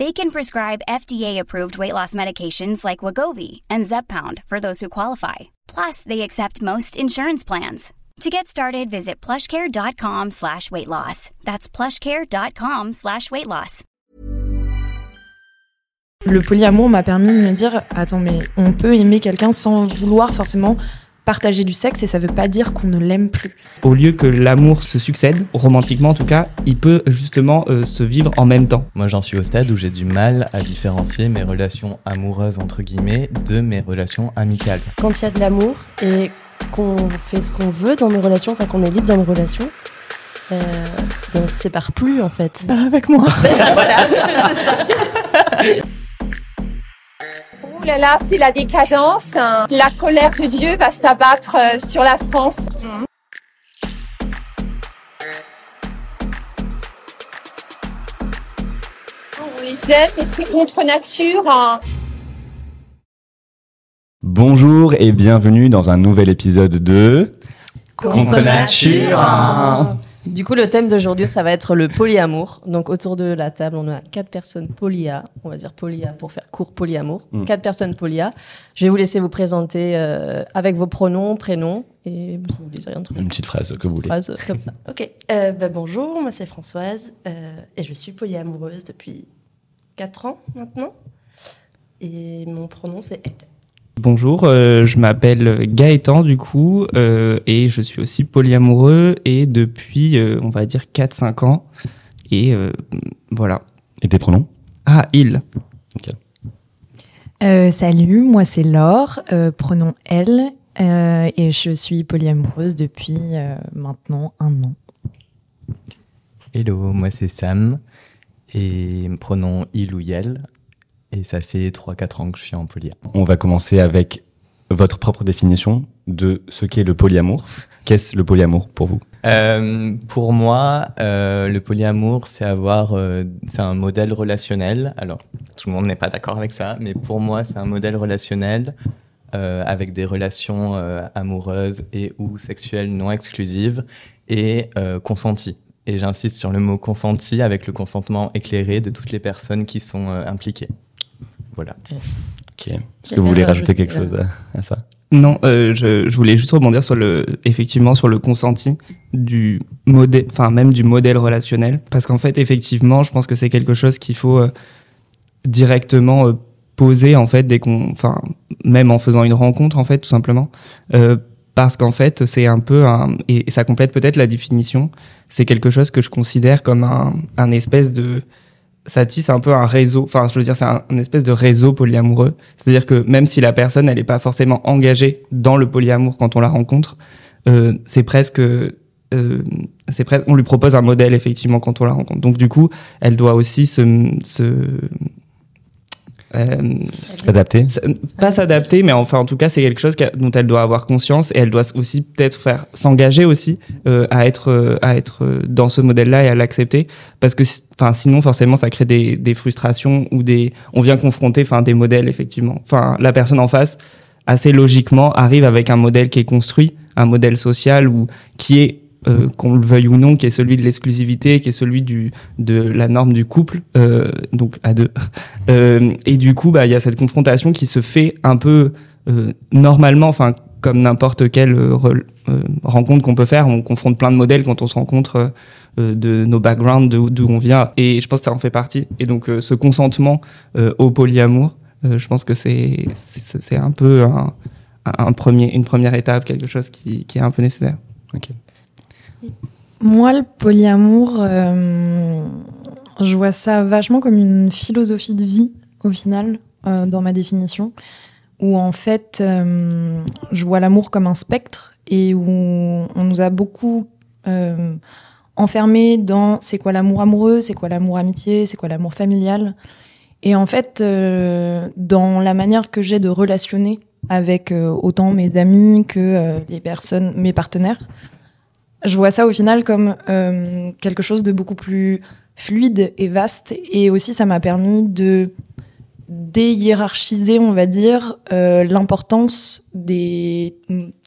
They can prescribe FDA-approved weight loss medications like Wagovi and Zepbound for those who qualify. Plus, they accept most insurance plans. To get started, visit plushcare.com slash weight loss. That's plushcare.com slash weight loss. Le polyamour m'a permis de me dire, attends, mais on peut aimer quelqu'un sans vouloir forcément partager du sexe et ça veut pas dire qu'on ne l'aime plus. Au lieu que l'amour se succède, romantiquement en tout cas, il peut justement euh, se vivre en même temps. Moi j'en suis au stade où j'ai du mal à différencier mes relations amoureuses entre guillemets de mes relations amicales. Quand il y a de l'amour et qu'on fait ce qu'on veut dans nos relations, enfin qu'on est libre dans nos relations, euh, on se sépare plus en fait. Avec moi. voilà, c'est ça. Ouh là là, c'est la décadence. hein. La colère de Dieu va s'abattre euh, sur la France. On les aime et c'est contre nature. hein. Bonjour et bienvenue dans un nouvel épisode de Contre nature. Du coup, le thème d'aujourd'hui, ça va être le polyamour. Donc, autour de la table, on a quatre personnes polyas. On va dire polyas pour faire court polyamour. Mm. Quatre personnes polyas. Je vais vous laisser vous présenter euh, avec vos pronoms, prénoms et vous désirez un truc. Une petite phrase que vous voulez. phrase comme ça. Ok, euh, bah, bonjour, moi c'est Françoise euh, et je suis polyamoureuse depuis 4 ans maintenant. Et mon pronom c'est elle. Bonjour, euh, je m'appelle Gaëtan du coup euh, et je suis aussi polyamoureux et depuis euh, on va dire 4-5 ans et euh, voilà. Et tes pronoms? Ah, il. Euh, salut, moi c'est Laure, euh, pronom elle, euh, et je suis polyamoureuse depuis euh, maintenant un an. Hello, moi c'est Sam et pronom il ou yel et ça fait 3-4 ans que je suis en polia. On va commencer avec votre propre définition de ce qu'est le polyamour. Qu'est-ce le polyamour pour vous? Euh, pour moi, euh, le polyamour, c'est avoir, euh, c'est un modèle relationnel. Alors, tout le monde n'est pas d'accord avec ça, mais pour moi, c'est un modèle relationnel avec des relations amoureuses et ou sexuelles non exclusives et consenties. Et j'insiste sur le mot consenti avec le consentement éclairé de toutes les personnes qui sont impliquées. Voilà. Ok. Est-ce que vous voulez rajouter quelque chose à, à ça? Non, euh, je, je voulais juste rebondir sur le, effectivement, sur le consenti du modèle, enfin même du modèle relationnel, parce qu'en fait, effectivement, je pense que c'est quelque chose qu'il faut euh, directement euh, poser en fait dès qu'on, enfin même en faisant une rencontre en fait, tout simplement, Euh, parce qu'en fait, c'est un peu un, et ça complète peut-être la définition. C'est quelque chose que je considère comme un, un espèce de ça tisse un peu un réseau, enfin je veux dire c'est un, espèce de réseau polyamoureux. C'est-à-dire que même si la personne elle n'est pas forcément engagée dans le polyamour quand on la rencontre, euh, c'est presque, euh, c'est presque, on lui propose un modèle effectivement quand on la rencontre. Donc du coup, elle doit aussi se, se euh, S'adapter s- Pas s'adapter, mais enfin en tout cas c'est quelque chose dont elle doit avoir conscience et elle doit aussi peut-être faire s'engager aussi euh, à être euh, à être euh, dans ce modèle-là et à l'accepter parce que enfin sinon forcément ça crée des, des frustrations ou des on vient confronter enfin des modèles effectivement. Enfin la personne en face assez logiquement arrive avec un modèle qui est construit, un modèle social ou qui est euh, qu'on le veuille ou non, qui est celui de l'exclusivité, qui est celui de la norme du couple, euh, donc à deux. Euh, et du coup, bah il y a cette confrontation qui se fait un peu normalement, enfin comme n'importe quelle rencontre qu'on peut faire, on confronte plein de modèles quand on se rencontre de nos backgrounds, d'où on vient. Et je pense que ça en fait partie. Et donc, ce consentement au polyamour, je pense que c'est un peu une première étape, quelque chose qui, est un peu nécessaire. Ok. Moi, le polyamour, euh, je vois ça vachement comme une philosophie de vie, au final, euh, dans ma définition, où en fait, euh, je vois l'amour comme un spectre et où on nous a beaucoup enfermés dans c'est quoi l'amour amoureux, c'est quoi l'amour amitié, c'est quoi l'amour familial. Et en fait, dans la manière que j'ai de relationner avec autant mes amis que les personnes, mes partenaires, je vois ça au final comme euh, quelque chose de beaucoup plus fluide et vaste. Et aussi, ça m'a permis de déhiérarchiser, on va dire, euh, l'importance des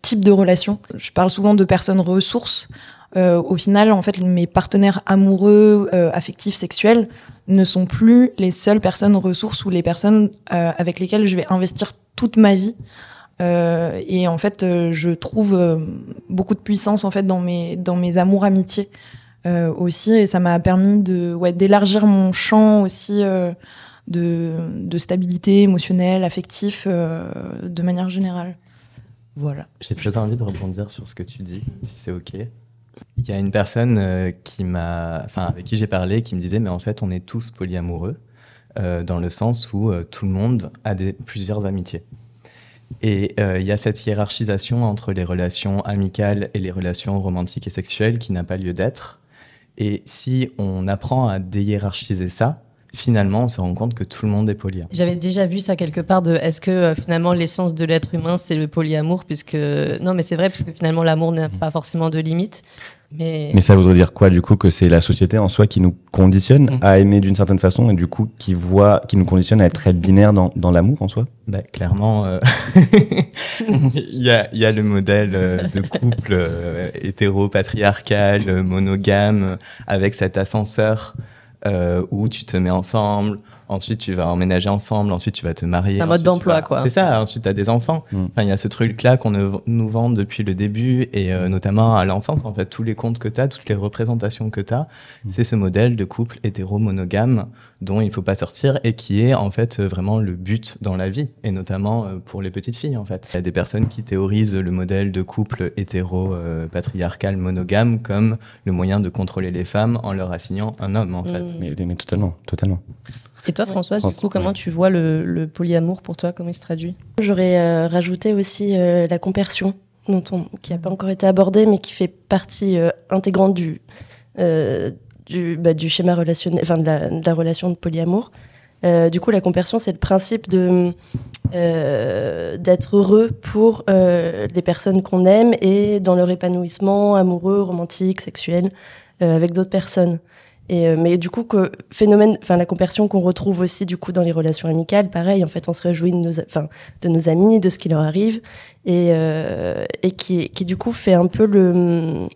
types de relations. Je parle souvent de personnes ressources. Euh, au final, en fait, mes partenaires amoureux, euh, affectifs, sexuels ne sont plus les seules personnes ressources ou les personnes euh, avec lesquelles je vais investir toute ma vie. Euh, et en fait, euh, je trouve euh, beaucoup de puissance en fait dans mes dans mes amours amitiés aussi, et ça m'a permis de ouais d'élargir mon champ aussi de de stabilité émotionnelle, affectif, de manière générale. Voilà. J'ai très envie de rebondir sur ce que tu dis, si c'est ok. Il y a une personne qui m'a, enfin avec qui j'ai parlé, qui me disait mais en fait on est tous polyamoureux dans le sens où tout le monde a des, plusieurs amitiés. Et euh, il y a cette hiérarchisation entre les relations amicales et les relations romantiques et sexuelles qui n'a pas lieu d'être. Et si on apprend à déhiérarchiser ça, finalement, on se rend compte que tout le monde est polyamoureux. J'avais déjà vu ça quelque part de est-ce que euh, finalement l'essence de l'être humain c'est le polyamour puisque non mais c'est vrai puisque finalement l'amour n'a pas forcément de limite. Mais... ça voudrait dire quoi, du coup, que c'est la société en soi qui nous conditionne mm. à aimer d'une certaine façon et du coup qui voit, qui nous conditionne à être très binaire dans, dans l'amour en soi? Bah, Clairement, euh, il y, a, y, a, le modèle euh, de couple euh, hétéro-patriarcal, monogame, avec cet ascenseur où tu te mets ensemble, ensuite tu vas emménager ensemble, ensuite tu vas te marier. C'est un mode d'emploi, quoi. C'est ça, ensuite tu as des enfants. Mm. Enfin, il y a ce truc-là qu'on nous vend depuis le début, et euh, notamment à l'enfance, en fait, tous les contes que tu as, toutes les représentations que tu as, mm. c'est ce modèle de couple hétéro-monogame dont il ne faut pas sortir, et qui est en fait vraiment le but dans la vie, et notamment euh, pour les petites filles, en fait. Il y a des personnes qui théorisent le modèle de couple hétéro-patriarcal monogame comme le moyen de contrôler les femmes en leur assignant un homme, en fait. Mm. Mais, mais totalement, totalement. Et toi, Françoise, du coup, comment tu vois le, polyamour pour toi Comment il se traduit? J'aurais euh, rajouté aussi euh, la compersion, dont on, qui n'a pas encore été abordée, mais qui fait partie euh, intégrante du, du, bah, du, schéma relationnel, enfin de la, de la, relation de polyamour. du coup, la compersion, c'est le principe de d'être heureux pour les personnes qu'on aime et dans leur épanouissement amoureux, romantique, sexuel, avec d'autres personnes. Et, euh, mais du coup, que phénomène, enfin la compersion qu'on retrouve aussi du coup dans les relations amicales, pareil, en fait, on se réjouit de nos, enfin, de nos amis, de ce qui leur arrive, et, euh, et qui, qui du coup fait un peu le,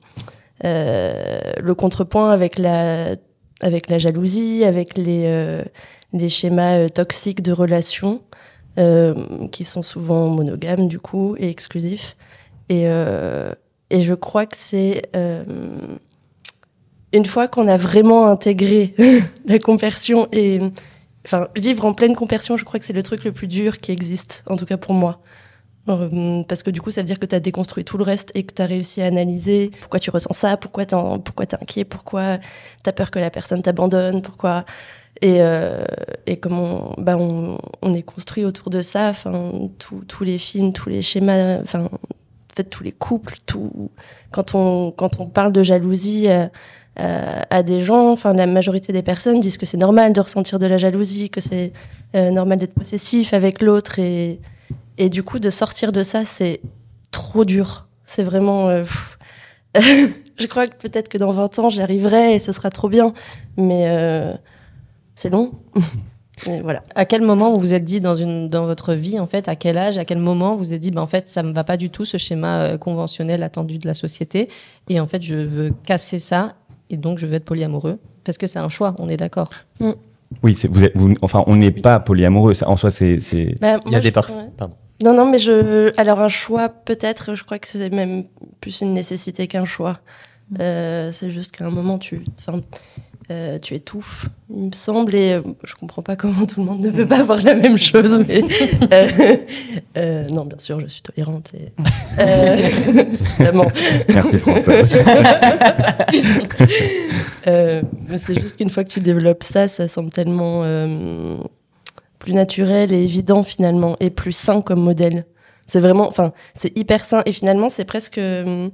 euh, le contrepoint avec la, avec la jalousie, avec les, euh, les schémas euh, toxiques de relations, qui sont souvent monogames du coup et exclusifs. Et, et je crois que c'est une fois qu'on a vraiment intégré la compersion et enfin vivre en pleine compersion, je crois que c'est le truc le plus dur qui existe, en tout cas pour moi. Euh, parce que du coup, ça veut dire que tu as déconstruit tout le reste et que tu as réussi à analyser pourquoi tu ressens ça, pourquoi tu pourquoi es inquiet, pourquoi tu as peur que la personne t'abandonne, pourquoi. Et, euh, et comment bah on, on, est construit autour de ça, enfin, tous les films, tous les schémas, enfin, en fait, tous les couples, tout. Quand on, quand on parle de jalousie, euh, euh, à des gens, enfin la majorité des personnes disent que c'est normal de ressentir de la jalousie, que c'est euh, normal d'être possessif avec l'autre et, et du coup de sortir de ça c'est trop dur. C'est vraiment... Euh, je crois que peut-être que dans 20 ans j'y arriverai et ce sera trop bien, mais c'est long. voilà. À quel moment vous vous êtes dit dans, une, dans votre vie, en fait, à quel âge, à quel moment vous vous êtes dit, ben, en fait, ça me va pas du tout ce schéma conventionnel attendu de la société, et en fait, je veux casser ça et donc je veux être polyamoureux Parce que c'est un choix, on est d'accord. Mm. Oui, vous, êtes, vous, enfin, on n'est pas polyamoureux. En soi, c'est. Bah, Il y a des personnes. Pardon. Non, non, mais je. Alors, un choix, peut-être, je crois que c'est même plus une nécessité qu'un choix. Euh, c'est juste qu'à un moment, tu, enfin, euh, tu étouffes, il me semble, et euh, je comprends pas comment tout le monde ne peut pas avoir la même chose, mais euh, euh, non, bien sûr, je suis tolérante et euh. Merci François. Euh, mais c'est juste qu'une fois que tu développes ça, ça semble tellement euh, plus naturel et évident finalement, et plus sain comme modèle. C'est vraiment, enfin, c'est hyper sain et finalement, c'est presque, euh,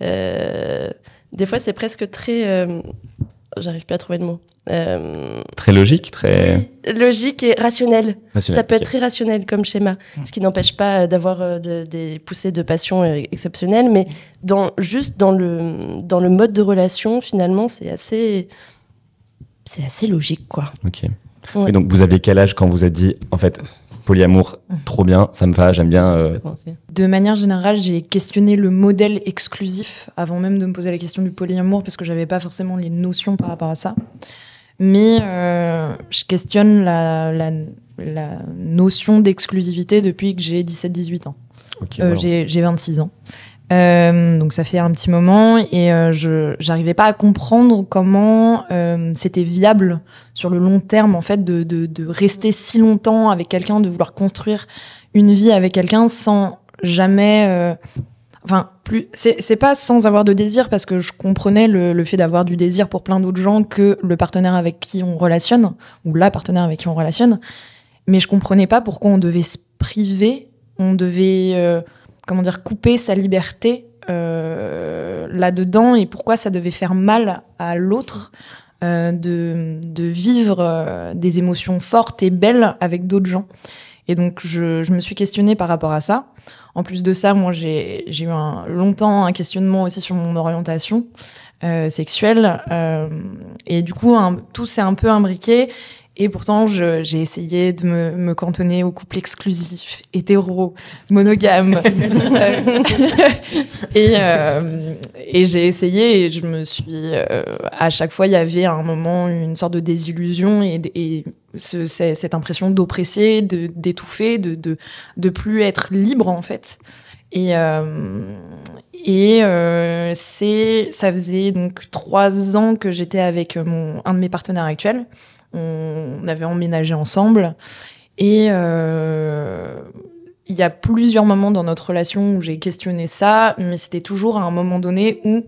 des fois, c'est presque très, euh, j'arrive plus à trouver le mot. Euh, Très logique, très logique et rationnel. rationnel. Ça peut être très rationnel comme schéma, ce qui n'empêche pas euh, d'avoir euh, de- des poussées de passion euh, exceptionnelles, mais dans, juste dans le, dans le mode de relation, finalement, c'est assez, c'est assez logique, quoi. Ok. Ouais. Et donc, vous aviez quel âge quand vous êtes dit, en fait, polyamour, trop bien, ça me va, j'aime bien. euh, De manière générale, j'ai questionné le modèle exclusif avant même de me poser la question du polyamour parce que j'avais pas forcément les notions par rapport à ça. Mais euh, je questionne la, la, la notion d'exclusivité depuis que j'ai 17-18 ans. Euh, j'ai 26 ans. Euh, donc ça fait un petit moment et euh, je j'arrivais pas à comprendre comment euh, c'était viable sur le long terme en fait de, de, rester si longtemps avec quelqu'un, de vouloir construire une vie avec quelqu'un sans jamais enfin plus c'est pas sans avoir de désir parce que je comprenais le, le fait d'avoir du désir pour plein d'autres gens que le partenaire avec qui on relationne ou la partenaire avec qui on relationne. Mais je comprenais pas pourquoi on devait se priver on devait comment dire couper sa liberté euh, là-dedans et pourquoi ça devait faire mal à l'autre euh, de, de vivre euh, des émotions fortes et belles avec d'autres gens. Et donc je, je me suis questionnée par rapport à ça. En plus de ça, moi j'ai eu un, longtemps un questionnement aussi sur mon orientation euh, sexuelle. euh, et du coup, tout s'est un peu imbriqué. Et pourtant, j'ai essayé de me, me cantonner au couple exclusif, hétéro, monogame. Euh, et euh, et j'ai essayé et je me suis... euh, à chaque fois, il y avait à un moment une sorte de désillusion et, et ce- c'est- cette impression d'oppresser, d'étouffer, de, de, de plus être libre, en fait. Et, euh, et euh, c'est, ça faisait donc trois ans que j'étais avec mon, un de mes partenaires actuels. On avait emménagé ensemble. Et euh, il y a plusieurs moments dans notre relation où j'ai questionné ça, mais c'était toujours à un moment donné où,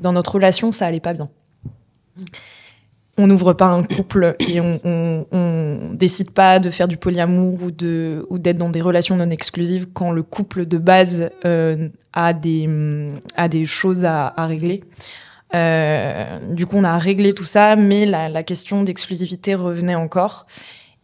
dans notre relation, ça allait pas bien. On n'ouvre pas un couple et on, on, on décide pas de faire du polyamour ou de ou d'être dans des relations non exclusives quand le couple de base euh, a des a des choses à, à régler. Euh, du coup, on a réglé tout ça, mais la, la question d'exclusivité revenait encore.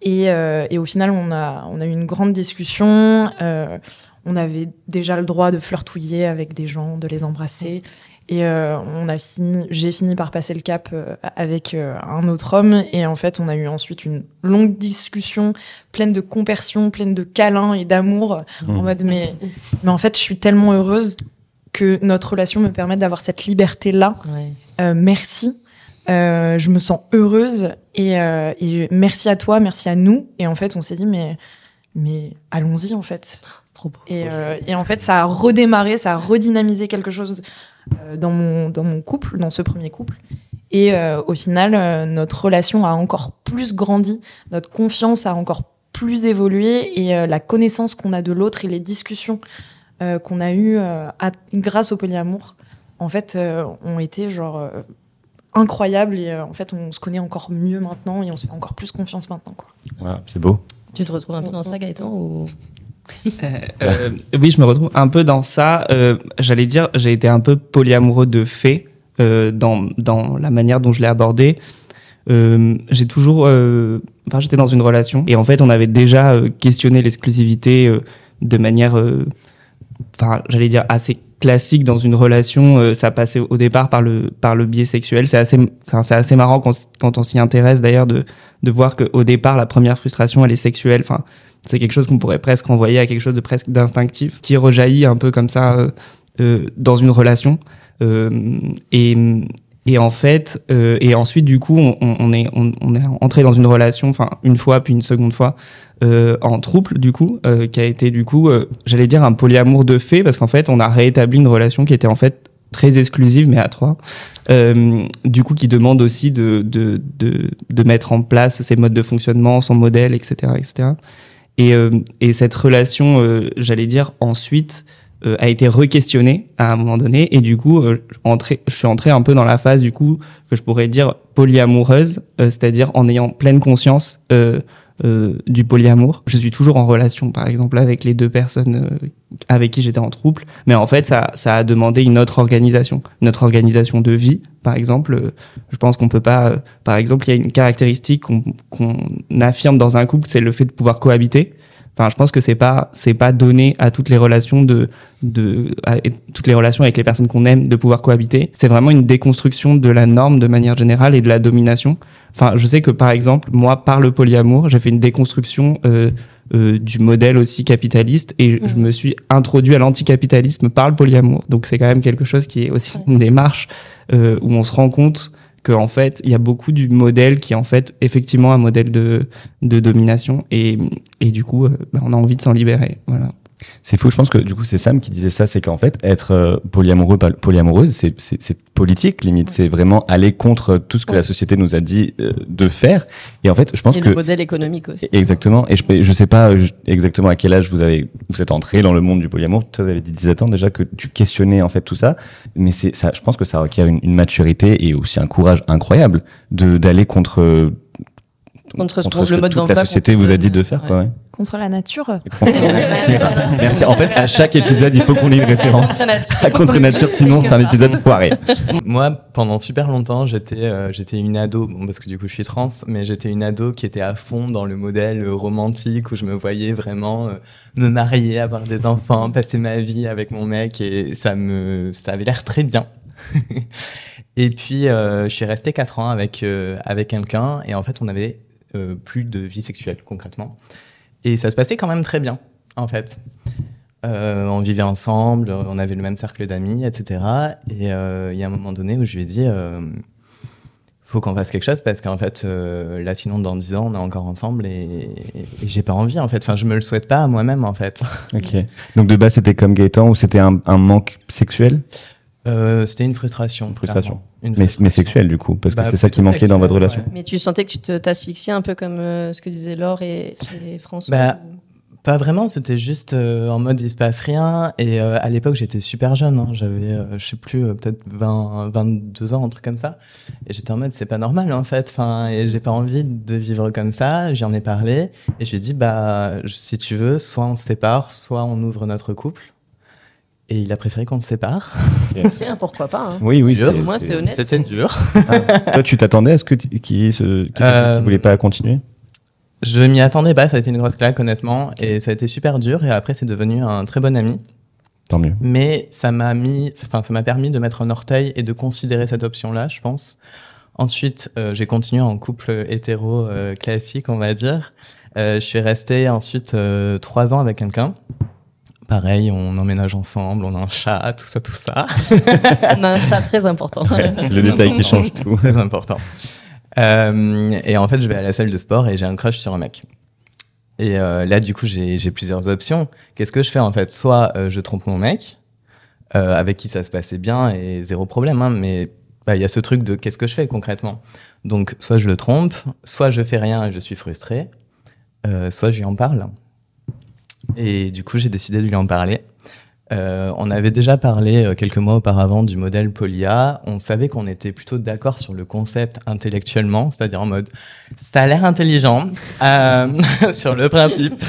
Et, euh, et au final, on a, on a eu une grande discussion. Euh, on avait déjà le droit de flirtouiller avec des gens, de les embrasser. Et euh, on a fini, j'ai fini par passer le cap euh, avec euh, un autre homme. Et en fait, on a eu ensuite une longue discussion pleine de compersion, pleine de câlins et d'amour. Mmh. En mode, mais, mais en fait, je suis tellement heureuse que notre relation me permette d'avoir cette liberté-là. Ouais. Euh, merci. Euh, je me sens heureuse et, euh, et merci à toi, merci à nous. Et en fait, on s'est dit, mais, mais allons-y en fait. C'est trop beau. Et, et en fait, ça a redémarré, ça a redynamisé quelque chose dans, mon, dans mon couple, dans ce premier couple. Et au final, notre relation a encore plus grandi, notre confiance a encore plus évolué et la connaissance qu'on a de l'autre et les discussions euh, qu'on a eues euh, à- grâce au polyamour, en fait, euh, ont été genre euh, incroyables et euh, en fait, on se connaît encore mieux maintenant et on se fait encore plus confiance maintenant. Quoi. Voilà, c'est beau. Tu te retrouves un peu dans ça, Gaëtan ou... Euh, oui, je me retrouve un peu dans ça. Euh, J'allais dire, j'ai été un peu polyamoureux de fait euh, dans, dans la manière dont je l'ai abordé. Euh, j'ai toujours, euh, enfin, j'étais dans une relation et en fait, on avait déjà euh, questionné l'exclusivité euh, de manière, euh, enfin, j'allais dire assez classique dans une relation. euh, ça passait au départ par le par le biais sexuel. C'est assez, enfin, c'est assez marrant quand, quand on s'y intéresse d'ailleurs de de voir qu'au départ, la première frustration, elle est sexuelle. Enfin, c'est quelque chose qu'on pourrait presque renvoyer à quelque chose de presque d'instinctif qui rejaillit un peu comme ça euh, euh, dans une relation. Euh, et, et en fait, euh, et ensuite, du coup, on, on- est, on, on est entré dans une relation, enfin, une fois, puis une seconde fois, euh, en trouble, du coup, euh, qui a été, du coup, euh, j'allais dire un polyamour de fait, parce qu'en fait, on a réétabli une relation qui était en fait très exclusive, mais à trois. Euh, du coup, qui demande aussi de, de, de, de, mettre en place ses modes de fonctionnement, son modèle, etc. etc. Et, euh, et cette relation, j'allais dire, ensuite, euh, a été requestionnée à un moment donné. Et du coup, euh, entré, je suis entré un peu dans la phase, du coup, que je pourrais dire polyamoureuse, c'est-à-dire en ayant pleine conscience euh, du polyamour. Je suis toujours en relation, par exemple, avec les deux personnes euh, avec qui j'étais en trouble, mais en fait, ça, ça a demandé une autre organisation, notre organisation de vie, par exemple. Euh, je pense qu'on peut pas, par exemple, il y a une caractéristique qu'on affirme dans un couple, c'est le fait de pouvoir cohabiter. Enfin, je pense que c'est pas c'est pas donné à toutes les relations de de à, toutes les relations avec les personnes qu'on aime de pouvoir cohabiter. C'est vraiment une déconstruction de la norme de manière générale et de la domination. Enfin, je sais que par exemple, moi, par le polyamour, j'ai fait une déconstruction euh, euh, du modèle aussi capitaliste et je me suis introduit à l'anticapitalisme par le polyamour. Donc c'est quand même quelque chose qui est aussi une démarche euh, où on se rend compte qu'en fait, il y a beaucoup du modèle qui est en fait effectivement un modèle de, de domination et, et du coup, euh, bah, on a envie de s'en libérer. Voilà. C'est fou, je pense que du coup c'est Sam qui disait ça, c'est qu'en fait être euh, polyamoureux, polyamoureuse, c'est, c'est, politique limite, c'est vraiment aller contre tout ce que la société nous a dit euh, de faire. Et en fait, je pense et que le modèle économique aussi. Exactement. Et je, je sais pas exactement à quel âge vous avez vous êtes entré dans le monde du polyamour. Toi, vous avez dit 17 ans déjà que tu questionnais en fait tout ça, mais c'est ça. Je pense que ça requiert une, une maturité et aussi un courage incroyable de d'aller contre contre, contre ce le mode toute la société vous a dit de faire. Ouais. Quoi, ouais. Contre la nature. Merci. En fait, à chaque épisode, il faut qu'on ait une référence à Contre Nature, sinon c'est un épisode foiré. Moi, pendant super longtemps, j'étais euh, j'étais une ado, bon, parce que du coup je suis trans, mais j'étais une ado qui était à fond dans le modèle romantique où je me voyais vraiment euh, me marier, avoir des enfants, passer ma vie avec mon mec et ça me ça avait l'air très bien. et puis euh, je suis resté quatre ans avec euh, avec quelqu'un et en fait on avait euh, plus de vie sexuelle concrètement. Et ça se passait quand même très bien, en fait. Euh, on vivait ensemble, on avait le même cercle d'amis, etc. Et euh, il y a un moment donné où je lui ai dit, faut qu'on fasse quelque chose parce qu'en fait, là, sinon, dans 10 ans, on est encore ensemble et, j'ai pas envie, en fait. Enfin, je me le souhaite pas à moi-même, en fait. Ok. Donc de base, c'était comme Gaëtan ou c'était un manque sexuel? Euh, C'était une frustration. Une frustration. Une mais, frustration. mais sexuel du coup, parce que Bah, c'est ça qui manquait dans votre relation. ouais. Mais tu sentais que tu te- t'asphyxiais un peu comme euh, ce que disaient Laure et, et François Bah, Pas vraiment, c'était juste euh, en mode il se passe rien. Et euh, à l'époque, j'étais super jeune, hein, j'avais, euh, je sais plus, euh, peut-être 20, 22 ans, un truc comme ça. Et j'étais en mode c'est pas normal en fait, enfin, et j'ai pas envie de vivre comme ça. J'en ai parlé et je lui ai dit bah, si tu veux, soit on se sépare, soit on ouvre notre couple. Et il a préféré qu'on se sépare. Bien, pourquoi pas hein. Oui, oui. Dur. c'est- Moi, c'est honnête. C'était dur. Toi, tu t'attendais à ce que t- qu'il se, qu'il Euh, voulait pas continuer? Je m'y attendais pas, ça a été une grosse claque honnêtement, et ça a été super dur. Et après, c'est devenu un très bon ami. Tant mieux. Mais ça m'a mis, enfin, ça m'a permis de mettre un orteil et de considérer cette option-là, je pense. Ensuite, euh, j'ai continué en couple hétéro euh, classique, on va dire. Euh, je suis resté ensuite euh, trois ans avec quelqu'un. Pareil, on emménage ensemble, on a un chat, tout ça, tout ça. On a un chat très important. Le détail qui change tout. Très important. Euh, et en fait, je vais à la salle de sport et j'ai un crush sur un mec. Et euh, là, du coup, j'ai plusieurs options. Qu'est-ce que je fais en fait? Soit euh, je trompe mon mec, euh, avec qui ça se passait bien et zéro problème, hein, mais bah, il y a ce truc de qu'est-ce que je fais concrètement? Donc, soit je le trompe, soit je fais rien et je suis frustré, euh, soit je lui en parle. Et du coup, j'ai décidé de lui en parler. Euh, on avait déjà parlé euh, quelques mois auparavant du modèle Polia. On savait qu'on était plutôt d'accord sur le concept intellectuellement, c'est-à-dire en mode ça a l'air intelligent euh, sur le principe.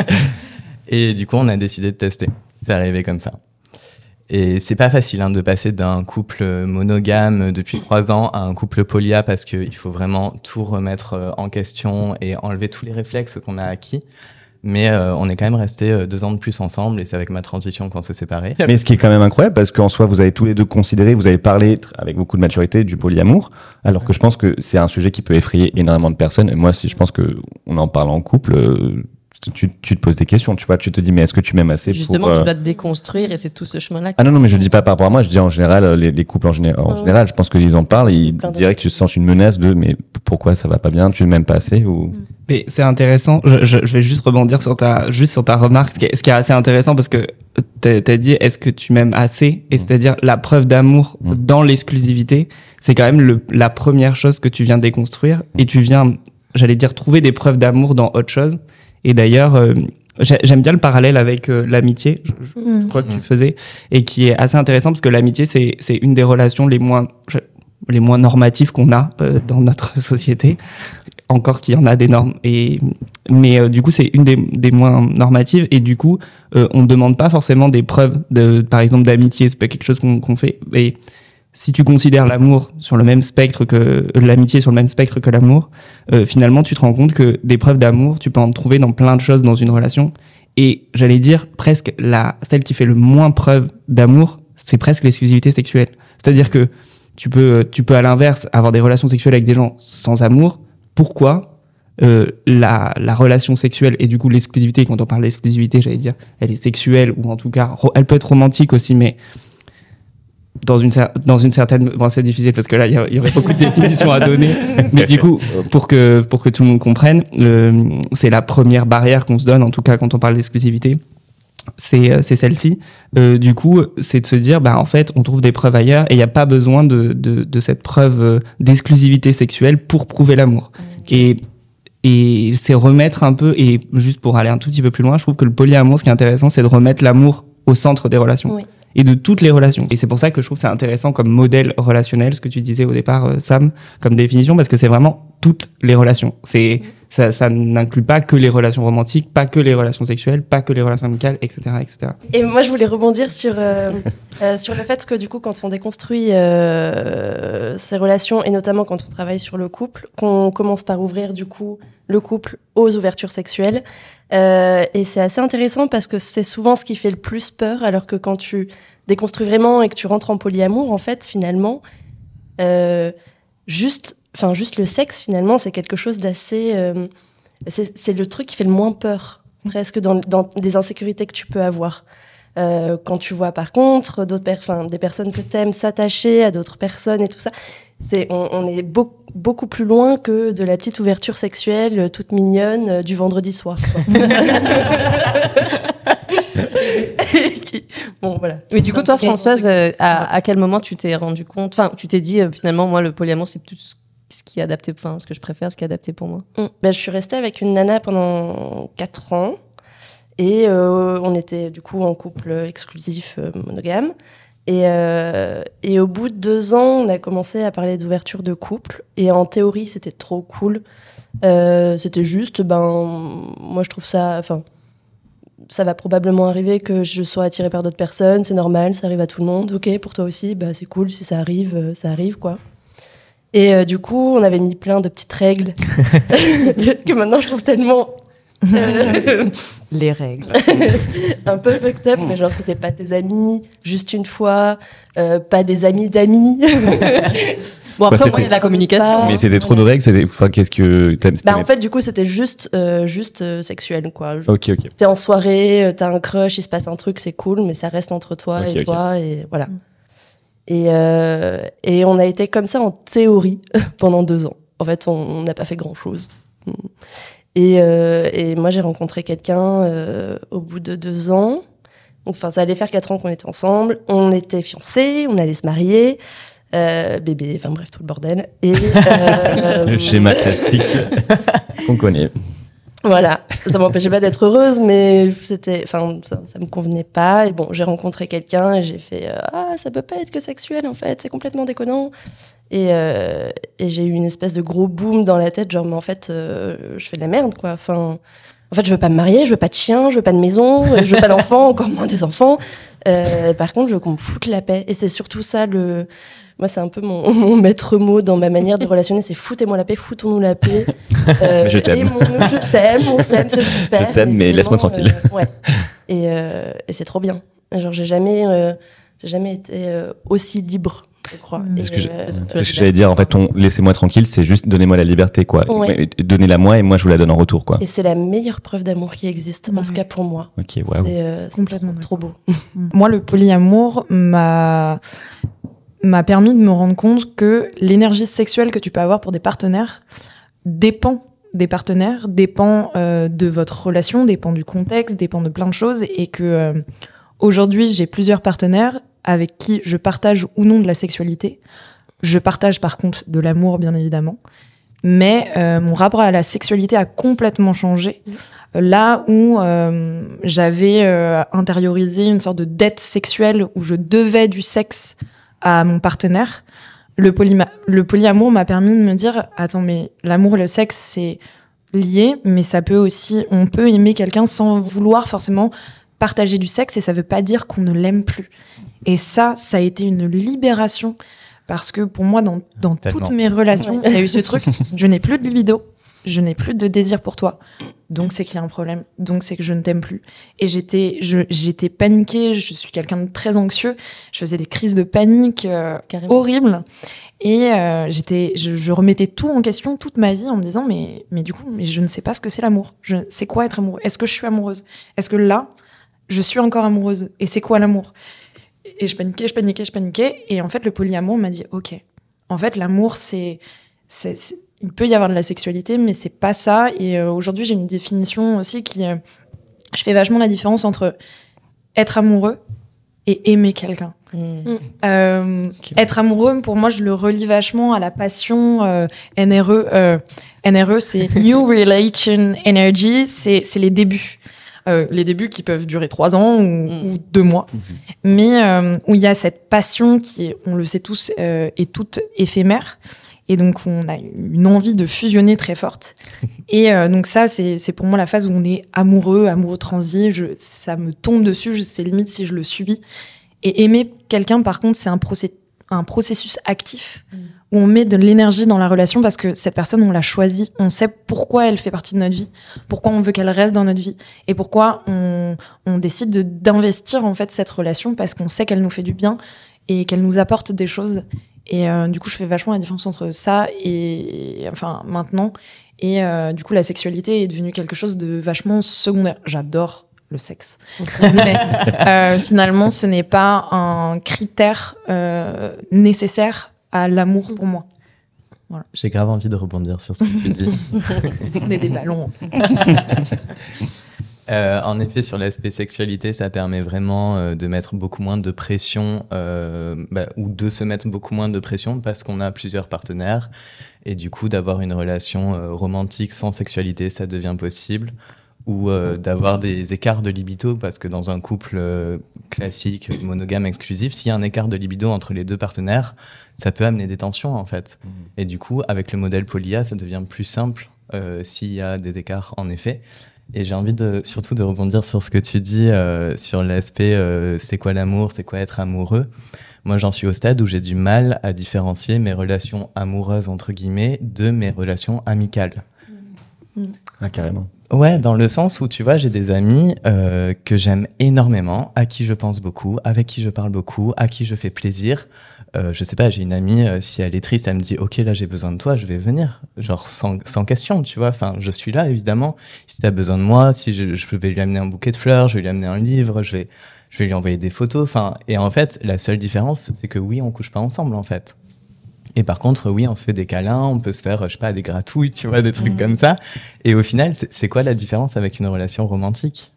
Et du coup, on a décidé de tester. C'est arrivé comme ça. Et c'est pas facile hein, de passer d'un couple monogame depuis trois ans à un couple polia parce qu'il faut vraiment tout remettre en question et enlever tous les réflexes qu'on a acquis. Mais euh, on est quand même resté euh, deux ans de plus ensemble et c'est avec ma transition qu'on s'est séparés. Mais ce qui est quand même incroyable, parce qu'en soi, vous avez tous les deux considéré, vous avez parlé avec beaucoup de maturité du polyamour, alors que je pense que c'est un sujet qui peut effrayer énormément de personnes. Et moi, si je pense que on en parle en couple, euh, tu, tu te poses des questions, tu vois, tu te dis, mais est-ce que tu m'aimes assez Justement, pour... euh, tu dois te déconstruire et c'est tout ce chemin-là. Ah non, non, mais je dis pas par rapport à moi, je dis en général, euh, les, les couples en, géné- en Ouais. général, je pense qu'ils en parlent, et ils de- diraient que tu sens une menace de, mais pourquoi ça va pas bien, tu m'aimes pas assez, ou... Mais c'est intéressant. Je, je- je vais juste rebondir sur ta, juste sur ta remarque, ce qui est, ce qui est assez intéressant parce que t'as as dit est-ce que tu m'aimes assez? Et Mm. c'est-à-dire la preuve d'amour Mm. dans l'exclusivité, c'est quand même le, la première chose que tu viens déconstruire et tu viens, j'allais dire, trouver des preuves d'amour dans autre chose. Et d'ailleurs, euh, j'ai- j'aime bien le parallèle avec euh, l'amitié, je, je- je Mm. crois que tu Mm. faisais, et qui est assez intéressant parce que l'amitié, c'est c'est une des relations les moins, je- les moins normatives qu'on a euh, dans notre société. Encore qu'il y en a des normes. Et, mais euh, du coup, c'est une des, des moins normatives. Et du coup, euh, on ne demande pas forcément des preuves, de, par exemple, d'amitié. C'est pas quelque chose qu'on qu'on fait. Et si tu considères l'amour sur le même spectre que euh, l'amitié sur le même spectre que l'amour, euh, finalement, tu te rends compte que des preuves d'amour, tu peux en trouver dans plein de choses dans une relation. Et j'allais dire presque la celle qui fait le moins preuve d'amour, c'est presque l'exclusivité sexuelle. C'est-à-dire que tu peux, tu peux à l'inverse avoir des relations sexuelles avec des gens sans amour. Pourquoi euh, la, la relation sexuelle et du coup l'exclusivité, quand on parle d'exclusivité, j'allais dire, elle est sexuelle ou en tout cas, elle peut être romantique aussi, mais dans une, dans une certaine... Bon, c'est difficile parce que là, il y aurait beaucoup de définitions à donner. Mais du coup, pour que, pour que tout le monde comprenne, c'est la première barrière qu'on se donne, en tout cas quand on parle d'exclusivité, c'est euh, c'est celle-ci. Euh, du coup, c'est de se dire, bah, en fait, on trouve des preuves ailleurs et il n'y a pas besoin de, de, de cette preuve euh, d'exclusivité sexuelle pour prouver l'amour. Et, et c'est remettre un peu, et juste pour aller un tout petit peu plus loin, je trouve que le polyamour, ce qui est intéressant, c'est de remettre l'amour au centre des relations Oui. Et de toutes les relations. Et c'est pour ça que je trouve c'est intéressant comme modèle relationnel, ce que tu disais au départ, euh, Sam, comme définition, parce que c'est vraiment toutes les relations. C'est ça, ça n'inclut pas que les relations romantiques, pas que les relations sexuelles, pas que les relations amicales, etc., etc. Et moi, je voulais rebondir sur, euh, euh, sur le fait que, du coup, quand on déconstruit euh, ces relations, et notamment quand on travaille sur le couple, qu'on commence par ouvrir, du coup, le couple aux ouvertures sexuelles. Euh, et c'est assez intéressant parce que c'est souvent ce qui fait le plus peur, alors que quand tu déconstruis vraiment et que tu rentres en polyamour, en fait, finalement, euh, juste, juste le sexe, finalement, c'est quelque chose d'assez. euh, c'est le truc qui fait le moins peur, presque, dans, les insécurités que tu peux avoir. Quand tu vois par contre d'autres per- des personnes que tu aimes s'attacher à d'autres personnes et tout ça, c'est on, on est beau- beaucoup plus loin que de la petite ouverture sexuelle euh, toute mignonne euh, du vendredi soir. Qui- bon voilà. Mais du coup, toi. Françoise, euh, à, à quel moment tu t'es rendu compte Enfin, tu t'es dit, euh, finalement, moi, le polyamour, c'est plus ce qui est adapté, enfin, ce que je préfère, ce qui est adapté pour moi? Mm. Ben, je suis restée avec une nana pendant 4 ans. Et euh, on était du coup en couple exclusif monogame. Et, euh, et au bout de deux ans, on a commencé à parler d'ouverture de couple. Et en théorie, c'était trop cool. Euh, c'était juste, ben, moi je trouve ça. Enfin, ça va probablement arriver que je sois attirée par d'autres personnes. C'est normal, ça arrive à tout le monde. Ok, pour toi aussi, bah, c'est cool. Si ça arrive, euh, ça arrive quoi. Et euh, du coup, on avait mis plein de petites règles que maintenant je trouve tellement. Les règles. un peu fucked up, mais genre c'était pas tes amis juste une fois, euh, pas des amis d'amis. Bon, Bah, après, moi, il y a de la communication. Mais c'était trop de règles, c'était. Enfin, qu'est-ce que. t'aimes- bah, en fait, du coup, c'était juste, euh, juste euh, sexuel, quoi. Ok, ok. T'es en soirée, t'as un crush, il se passe un truc, c'est cool, mais ça reste entre toi et toi, et voilà. Et, euh, et on a été comme ça en théorie pendant deux ans. En fait, on on n'a pas fait grand-chose. Et, euh, et moi, j'ai rencontré quelqu'un euh, au bout de deux ans. Enfin, ça allait faire quatre ans qu'on était ensemble. On était fiancés, on allait se marier. Euh, bébé, enfin bref, tout le bordel. Et, Le schéma classique qu'on connaît. voilà, ça m'empêchait pas d'être heureuse, mais c'était, enfin, ça, ça me convenait pas. Et bon, j'ai rencontré quelqu'un et j'ai fait, ah, ça peut pas être que sexuel en fait, c'est complètement déconnant. Et, euh, et j'ai eu une espèce de gros boom dans la tête, genre, mais en fait, euh, je fais de la merde, quoi. Enfin, en fait, je veux pas me marier, je veux pas de chien, je veux pas de maison, je veux pas d'enfants, encore moins des enfants. Euh, par contre, je veux qu'on me foute la paix. Et c'est surtout ça le. Moi, c'est un peu mon, mon maître mot dans ma manière de relationner, c'est foutez-moi la paix, foutons-nous la paix. Euh, je t'aime. je t'aime, on s'aime, c'est super. Je t'aime, mais laisse-moi tranquille. euh, ouais. Et, euh, et c'est trop bien. Genre, j'ai jamais, euh, j'ai jamais été euh, aussi libre, je crois. Mm. Et, Ce que euh, que j'allais dire, en fait, laissez-moi tranquille, c'est juste donnez-moi la liberté, quoi. Ouais. Mais Donnez-la moi et moi je vous la donne en retour, quoi. et c'est la meilleure preuve d'amour qui existe, en tout cas pour moi. Ok, waouh. C'est euh, Complètement trop, trop beau. Moi, le polyamour m'a m'a permis de me rendre compte que l'énergie sexuelle que tu peux avoir pour des partenaires dépend des partenaires, dépend euh, de votre relation, dépend du contexte, dépend de plein de choses, et que euh, Aujourd'hui, j'ai plusieurs partenaires avec qui je partage ou non de la sexualité. Je partage par contre de l'amour, bien évidemment. Mais euh, mon rapport à la sexualité a complètement changé. Là où euh, j'avais euh, intériorisé une sorte de dette sexuelle où je devais du sexe à mon partenaire, le, polyamour m'a permis de me dire attends mais l'amour et le sexe c'est lié mais ça peut aussi on peut aimer quelqu'un sans vouloir forcément partager du sexe et ça veut pas dire qu'on ne l'aime plus et ça ça a été une libération. Parce que pour moi dans, toutes mes relations il y a eu ce truc je n'ai plus de libido je n'ai plus de désir pour toi. Donc c'est qu'il y a un problème. Donc c'est que je ne t'aime plus. Et j'étais je- j'étais paniquée. Je suis quelqu'un de très anxieux. Je faisais des crises de panique euh, horribles. Et euh, j'étais je, je remettais tout en question toute ma vie en me disant mais mais du coup mais je ne sais pas ce que c'est l'amour. Je c'est quoi être amoureux? Est-ce que je suis amoureuse? Est-ce que là je suis encore amoureuse? Et c'est quoi l'amour? Et je paniquais je paniquais je paniquais et en fait le polyamour m'a dit ok en fait l'amour c'est c'est c'est- il peut y avoir de la sexualité mais c'est pas ça et euh, aujourd'hui j'ai une définition aussi qui euh, je fais vachement la différence entre être amoureux et aimer quelqu'un Mm. euh, être amoureux, pour moi, je le relie vachement à la passion euh, NRE. euh, NRE, c'est New Relation Energy, c'est c'est les débuts. Euh, les débuts qui peuvent durer trois ans ou, Mm. ou deux mois, mais euh, où il y a cette passion qui, est, on le sait tous, euh, est toute éphémère. Et donc, on a une envie de fusionner très forte. Et euh, donc, ça, c'est pour moi la phase où on est amoureux, amoureux transi. Je, ça me tombe dessus, je- c'est limite si je le subis. Et aimer quelqu'un, par contre, c'est un, procé- un processus actif où on met de l'énergie dans la relation parce que cette personne, on l'a choisie. On sait pourquoi elle fait partie de notre vie, pourquoi on veut qu'elle reste dans notre vie et pourquoi on, on décide de- d'investir en fait cette relation parce qu'on sait qu'elle nous fait du bien et qu'elle nous apporte des choses. Et euh, du coup, je fais vachement la différence entre ça et enfin maintenant. Et euh, du coup, la sexualité est devenue quelque chose de vachement secondaire. J'adore le sexe. Mais euh, finalement, ce n'est pas un critère euh, nécessaire à l'amour pour moi. J'ai grave envie de rebondir sur ce que tu dis. On est des ballons. Euh, en effet, sur l'aspect sexualité, ça permet vraiment euh, de mettre beaucoup moins de pression euh, bah, ou de se mettre beaucoup moins de pression parce qu'on a plusieurs partenaires et du coup d'avoir une relation euh, romantique sans sexualité, ça devient possible ou euh, d'avoir des écarts de libido parce que dans un couple euh, classique, monogame, exclusif, s'il y a un écart de libido entre les deux partenaires, ça peut amener des tensions en fait. Et du coup, avec le modèle polia, ça devient plus simple euh, s'il y a des écarts en effet. Et j'ai envie de surtout de rebondir sur ce que tu dis euh, sur l'aspect euh, c'est quoi l'amour, c'est quoi être amoureux. Moi, j'en suis au stade où j'ai du mal à différencier mes relations amoureuses entre guillemets de mes relations amicales. Ah, carrément. Ouais, dans le sens où tu vois, j'ai des amis euh, que j'aime énormément, à qui je pense beaucoup, avec qui je parle beaucoup, à qui je fais plaisir. Euh, je sais pas, j'ai une amie, euh, si elle est triste, elle me dit Ok, là j'ai besoin de toi, je vais venir. Genre sans, sans question, tu vois. Enfin, je suis là évidemment. Si t'as besoin de moi, si je, je vais lui amener un bouquet de fleurs, je vais lui amener un livre, je vais, je vais lui envoyer des photos. Enfin, et en fait, la seule différence, c'est que oui, on couche pas ensemble en fait. Et par contre, oui, on se fait des câlins, on peut se faire, je sais pas, des gratouilles, tu vois, des trucs comme ça. Et au final, c'est quoi la différence avec une relation romantique?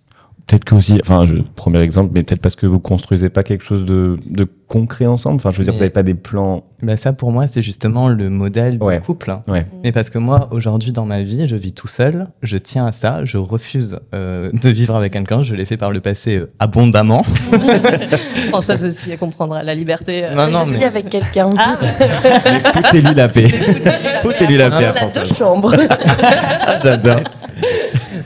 Peut-être que aussi, enfin, je, premier exemple, mais peut-être parce que vous construisez pas quelque chose de, de concret ensemble. Enfin, je veux dire, Mais- vous n'avez pas des plans. Ben ça, pour moi, c'est justement le modèle du Ouais. couple. hein. Ouais. Mais parce que moi, aujourd'hui, dans ma vie, je vis tout seul, je tiens à ça, je refuse euh, de vivre avec quelqu'un, je l'ai fait par le passé euh, abondamment. Françoise aussi, elle comprendra la liberté. euh. Non, non, Je vis mais- avec quelqu'un. Ah, Mais Foutez-lui la paix. Foutez-lui la paix, deux chambres. Ah, J'adore.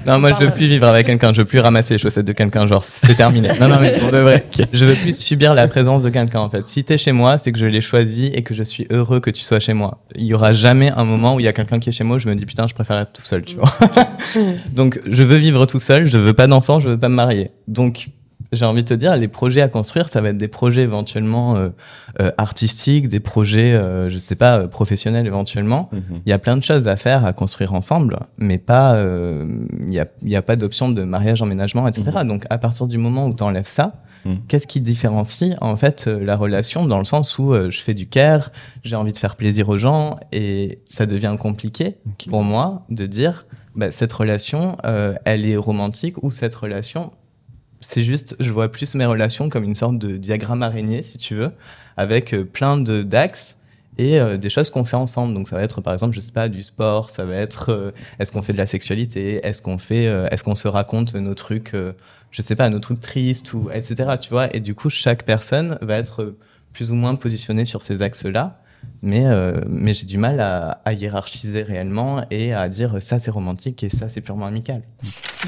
Non, moi, je veux plus vivre avec quelqu'un, je veux plus ramasser les chaussettes de quelqu'un, genre, c'est terminé. Non, non, mais pour de vrai. Je veux plus subir la présence de quelqu'un, en fait. Si t'es chez moi, c'est que je l'ai choisi et que je suis heureux que tu sois chez moi. Il y aura jamais un moment où il y a quelqu'un qui est chez moi où je me dis, putain, je préfère être tout seul, tu vois. Donc, je veux vivre tout seul, je veux pas d'enfant, je veux pas me marier. Donc, j'ai envie de te dire, les projets à construire, ça va être des projets éventuellement euh, euh, artistiques, des projets, euh, je sais pas, euh, professionnels éventuellement. Mhm. Il y a plein de choses à faire, à construire ensemble, mais pas, il n'y a, y a pas d'option de mariage, emménagement, etc. Donc, à partir du moment où tu enlèves ça, Mhm. qu'est-ce qui différencie en fait la relation dans le sens où euh, je fais du care, j'ai envie de faire plaisir aux gens et ça devient compliqué pour moi de dire bah, cette relation, euh, elle est romantique ou cette relation, c'est juste, je vois plus mes relations comme une sorte de diagramme araignée, si tu veux, avec euh, plein de d'axes et euh, des choses qu'on fait ensemble. Donc ça va être par exemple, je sais pas, du sport, ça va être euh, est-ce qu'on fait de la sexualité, est-ce qu'on fait, est-ce qu'on se raconte nos trucs, je sais pas, nos trucs tristes ou etc. Tu vois. Et du coup, chaque personne va être plus ou moins positionnée sur ces axes-là. Mais, euh, mais j'ai du mal à, à hiérarchiser réellement et à dire ça c'est romantique et ça c'est purement amical.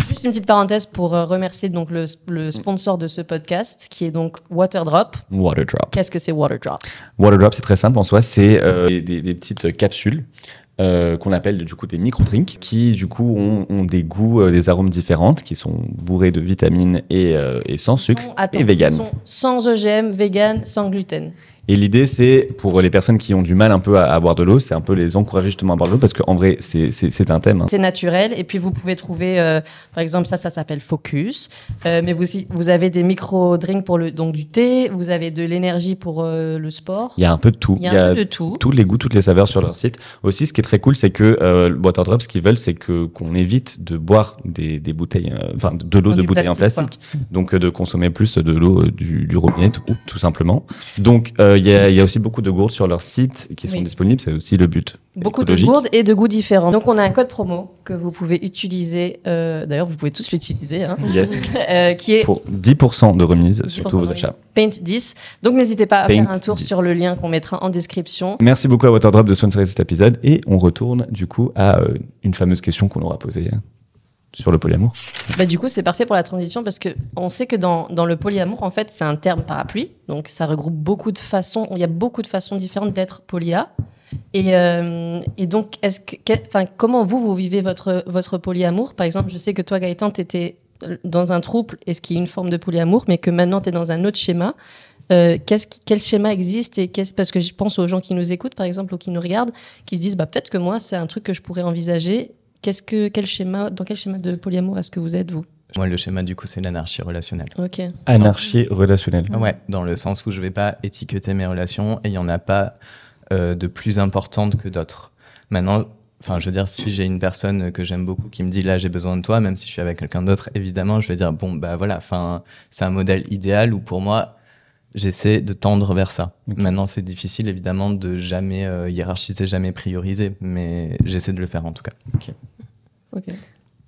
Juste une petite parenthèse pour euh, remercier donc le, le sponsor de ce podcast, qui est donc Waterdrop. Waterdrop. Qu'est-ce que c'est Waterdrop? Waterdrop, c'est très simple en soi, c'est euh, des, des- des petites capsules. euh, qu'on appelle du coup des micro-drinks qui du coup ont, ont des goûts, euh, des arômes différentes, qui sont bourrés de vitamines et, euh, et sans sucre Sont- attends, et vegan. ils sont sans OGM, vegan, sans gluten. Et l'idée, c'est pour les personnes qui ont du mal un peu à, à boire de l'eau, c'est un peu les encourager justement à boire de l'eau parce qu'en vrai, c'est- un thème. hein. C'est naturel. Et puis, vous pouvez trouver, euh, par exemple, ça, ça s'appelle Focus. Euh, mais vous, vous avez des micro-drinks pour le, donc du thé. Vous avez de l'énergie pour euh, le sport. Il y a un peu de tout. Il y a un peu de tout. Tous les goûts, toutes les saveurs sur leur site. Aussi, ce qui est très cool, c'est que le Waterdrop, ce qu'ils veulent, c'est que qu'on évite de boire des, des bouteilles, enfin de l'eau Dans de du bouteilles en plastique. Donc de consommer plus de l'eau du, du robinet, tout, tout simplement. Donc il y, a, il y a aussi beaucoup de gourdes sur leur site qui sont Oui. disponibles. C'est aussi le but. Beaucoup de gourdes et de goûts différents. Donc, on a un code promo que vous pouvez utiliser. euh, D'ailleurs, vous pouvez tous l'utiliser. Hein, Yes. euh, qui est Pour 10% de remise sur 10% tous vos achats. Paint 10. Donc, n'hésitez pas à Paint faire un tour 10. sur le lien qu'on mettra en description. Merci beaucoup à Waterdrop de sponsoriser cet épisode et on retourne du coup à euh, une fameuse question qu'on aura posée euh, sur le polyamour. Bah, du coup, c'est parfait pour la transition parce que on sait que dans, dans le polyamour, en fait, c'est un terme parapluie. Donc, ça regroupe beaucoup de façons. Il y a beaucoup de façons différentes d'être polya. Et, euh, et donc, comment vous, vous vivez votre, votre polyamour? Par exemple, je sais que toi, Gaëtan, tu étais dans un trouble, et ce qui est une forme de polyamour, mais que maintenant, tu es dans un autre schéma. Euh, quel schéma existe et parce que je pense aux gens qui nous écoutent, par exemple, ou qui nous regardent, qui se disent, bah, peut-être que moi, c'est un truc que je pourrais envisager. Qu'est-ce que, quel schéma, dans quel schéma de polyamour est-ce que vous êtes, vous? Moi, le schéma du coup, c'est l'anarchie relationnelle. Ok. Anarchie relationnelle. Ouais, dans le sens où je vais pas étiqueter mes relations et il y en a pas euh, de plus importantes que d'autres. Maintenant, enfin, je veux dire, si j'ai une personne que j'aime beaucoup qui me dit là j'ai besoin de toi, même si je suis avec quelqu'un d'autre, évidemment, je vais dire bon bah voilà, enfin, c'est un modèle idéal où pour moi j'essaie de tendre vers ça. Maintenant, c'est difficile évidemment de jamais euh, hiérarchiser, jamais prioriser, mais j'essaie de le faire en tout cas. Ok.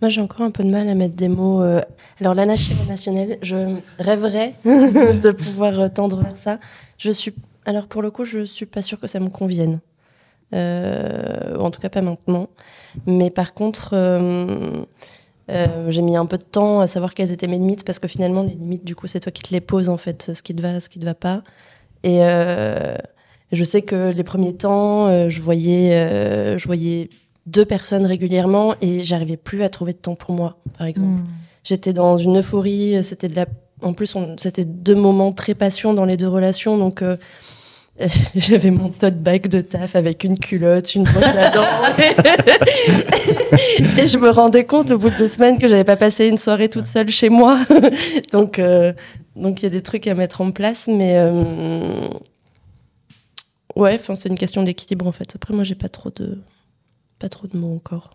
Moi, j'ai encore un peu de mal à mettre des mots. euh, Alors, l'anarchie relationnelle, je rêverais de pouvoir euh, tendre vers ça. Je suis. Alors, pour le coup, je suis pas sûre que ça me convienne. Euh, En tout cas, pas maintenant. Mais par contre, j'ai mis un peu de temps à savoir quelles étaient mes limites parce que finalement, les limites, du coup, c'est toi qui te les poses en fait, ce qui te va, ce qui te va pas. Et je sais que les premiers temps, je voyais, je voyais deux personnes régulièrement et j'arrivais plus à trouver de temps pour moi, par exemple. J'étais dans une euphorie, c'était de la en plus c'était deux moments très passion dans les deux relations donc euh, j'avais mon tote bag de taf avec une culotte, une brosse à dents. et je me rendais compte au bout de deux semaines que j'avais pas passé une soirée toute seule chez moi. donc euh, donc il y a des trucs à mettre en place mais euh, ouais, c'est une question d'équilibre en fait. Après moi j'ai pas trop de pas trop de mots encore.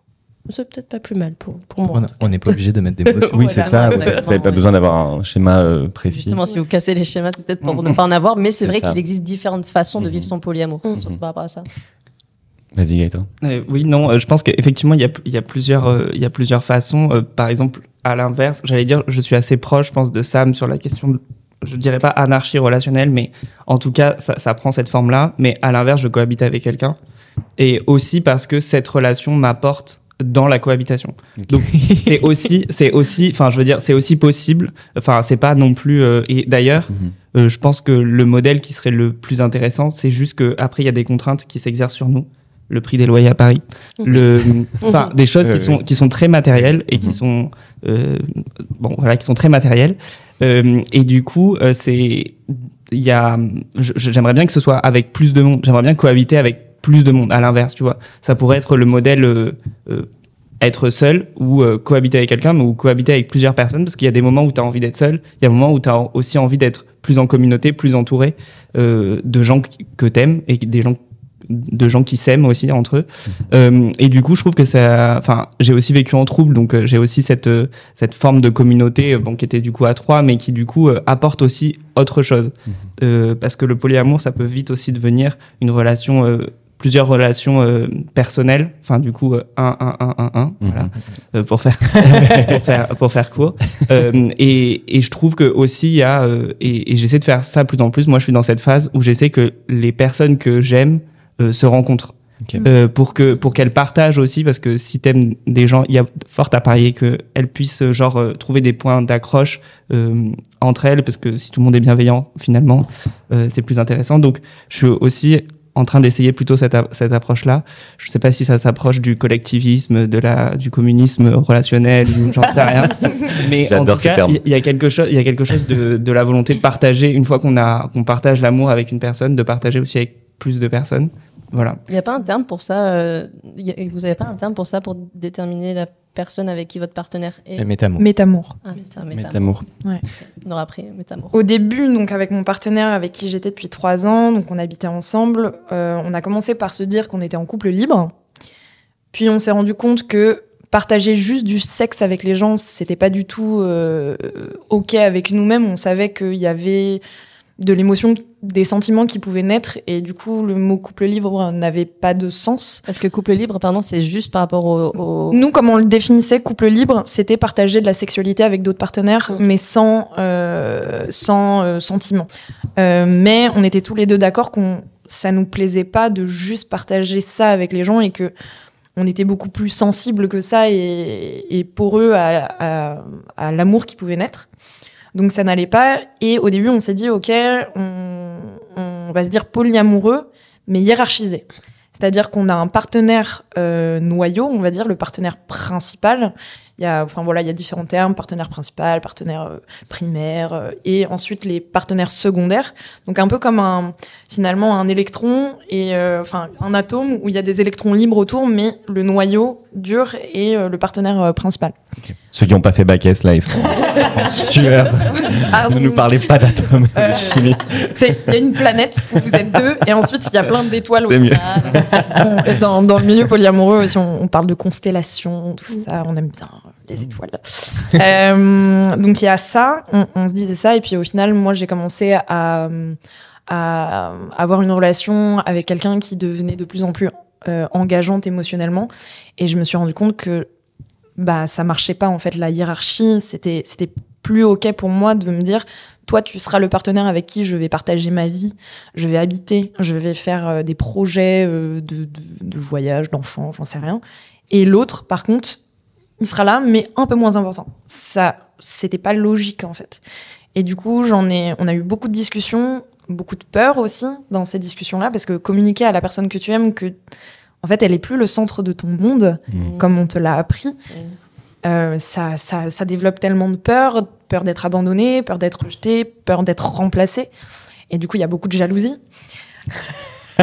C'est peut-être pas plus mal pour, pour moi. On- n'est pas obligé de mettre des mots. sur- Oui, Voilà, c'est ça. Vous n'avez pas besoin d'avoir un schéma euh, précis. Justement, si vous cassez les schémas, c'est peut-être pour ne pas en avoir, mais c'est vrai qu'il existe différentes façons de Mhm. vivre son polyamour, Mhm. surtout par rapport à ça. Vas-y, Gaëtan. Euh, oui, non, euh, je pense qu'effectivement, il y a, il y, a plusieurs, euh, il y a plusieurs façons. Euh, par exemple, à l'inverse, j'allais dire, je suis assez proche, je pense, de Sam sur la question, de, je dirais pas anarchie relationnelle, mais en tout cas, ça, ça prend cette forme-là. Mais à l'inverse, je cohabite avec quelqu'un. Et aussi parce que cette relation m'apporte dans la cohabitation. Donc c'est aussi, c'est aussi, enfin je veux dire, c'est aussi possible. Enfin c'est pas non plus. euh, et d'ailleurs, Mhm. euh, je pense que le modèle qui serait le plus intéressant, c'est juste que après il y a des contraintes qui s'exercent sur nous. Le prix des loyers à Paris, le, enfin des choses qui sont qui sont très matérielles et qui Mhm. sont euh, bon voilà qui sont très matérielles. Euh, et du coup, euh, c'est il y a, j'aimerais bien que ce soit avec plus de monde. J'aimerais bien cohabiter avec plus de monde. À l'inverse, tu vois, ça pourrait être le modèle euh, euh, être seul ou euh, cohabiter avec quelqu'un, mais ou cohabiter avec plusieurs personnes, parce qu'il y a des moments où tu as envie d'être seul, il y a des moments où tu as aussi envie d'être plus en communauté, plus entouré de gens que t'aimes et des gens de gens qui s'aiment aussi entre eux. Euh, et du coup, je trouve que ça, enfin, j'ai aussi vécu en trouble, donc euh, j'ai aussi cette euh, cette forme de communauté, bon, qui était du coup à trois, mais qui du coup apporte aussi autre chose, Euh, parce que le polyamour, ça peut vite aussi devenir une relation. Plusieurs relations euh, personnelles. Enfin du coup euh, un un un un un. Voilà. Euh, pour faire pour faire pour faire court. Euh, et, et je trouve que aussi il y a euh, et, et j'essaie de faire ça plus en plus. Moi je suis dans cette phase où j'essaie que les personnes que j'aime se rencontrent. Pour que pour qu'elles partagent aussi parce que si t'aimes des gens il y a fort à parier qu'elles puissent euh, genre trouver des points d'accroche entre elles parce que si tout le monde est bienveillant finalement c'est plus intéressant. Donc je suis aussi en train d'essayer plutôt cette, cette approche-là. Je ne sais pas si ça s'approche du collectivisme, de la, du communisme relationnel, j'en sais rien. Mais en tout cas, il y a quelque chose, il y a quelque chose de, de la volonté de partager une fois qu'on a, qu'on partage l'amour avec une personne, de partager aussi avec plus de personnes. Voilà. Il n'y a pas un terme pour ça. euh, a- vous n'avez pas un terme pour ça pour déterminer la personne avec qui votre partenaire est? Métamour. Métamour. Ah, c'est ça, métamour. Métamour. On aura appris métamour. Au début, donc avec mon partenaire avec qui j'étais depuis trois ans, donc on habitait ensemble, euh, on a commencé par se dire qu'on était en couple libre. Puis on s'est rendu compte que partager juste du sexe avec les gens, c'était pas du tout euh, ok avec nous-mêmes. On savait qu'il y avait de l'émotion, des sentiments qui pouvaient naître, et du coup le mot couple libre n'avait pas de sens. Parce que couple libre, pardon, c'est juste par rapport au. au- Nous, comme on le définissait, couple libre, c'était partager de la sexualité avec d'autres partenaires, mais sans, euh, sans euh, sentiment. Euh, mais on était tous les deux d'accord qu'on ça nous plaisait pas de juste partager ça avec les gens et que on était beaucoup plus sensible que ça et, et poreux à, à, à l'amour qui pouvait naître. Donc ça n'allait pas. Et au début, on s'est dit, ok, on, on va se dire polyamoureux, mais hiérarchisé. C'est-à-dire qu'on a un partenaire euh, noyau, on va dire le partenaire principal. Il y a, enfin voilà, il y a différents termes partenaire principal, partenaire euh, primaire, euh, et ensuite les partenaires secondaires. Donc un peu comme un finalement un électron et euh, enfin un atome où il y a des électrons libres autour, mais le noyau dur est euh, le partenaire euh, principal. Ceux qui n'ont pas fait bac S, là, ils sont en sueur. Ah, ne nous parlez pas d'atomes et Euh, de chimie. Il y a une planète où vous êtes deux et ensuite il y a plein d'étoiles. Mieux. Dans, dans le milieu polyamoureux aussi, on, on parle de constellations, tout ça, on aime bien euh, les étoiles. Euh, donc il y a ça, on, on se disait ça, et puis au final, moi j'ai commencé à, à avoir une relation avec quelqu'un qui devenait de plus en plus euh, engageante émotionnellement, et je me suis rendu compte que bah ça marchait pas en fait la hiérarchie, c'était c'était plus ok pour moi de me dire toi tu seras le partenaire avec qui je vais partager ma vie, je vais habiter, je vais faire euh, des projets euh, de, de, de voyage, d'enfants, j'en sais rien. Et l'autre, par contre, il sera là, mais un peu moins important. Ça, c'était pas logique en fait. Et du coup, j'en ai, on a eu beaucoup de discussions, beaucoup de peur aussi dans ces discussions-là, parce que communiquer à la personne que tu aimes que, en fait, elle est plus le centre de ton monde, Mmh. comme on te l'a appris. Euh, ça, ça, ça développe tellement de peur, peur d'être abandonné, peur d'être rejeté, peur d'être remplacé. Et du coup, il y a beaucoup de jalousie.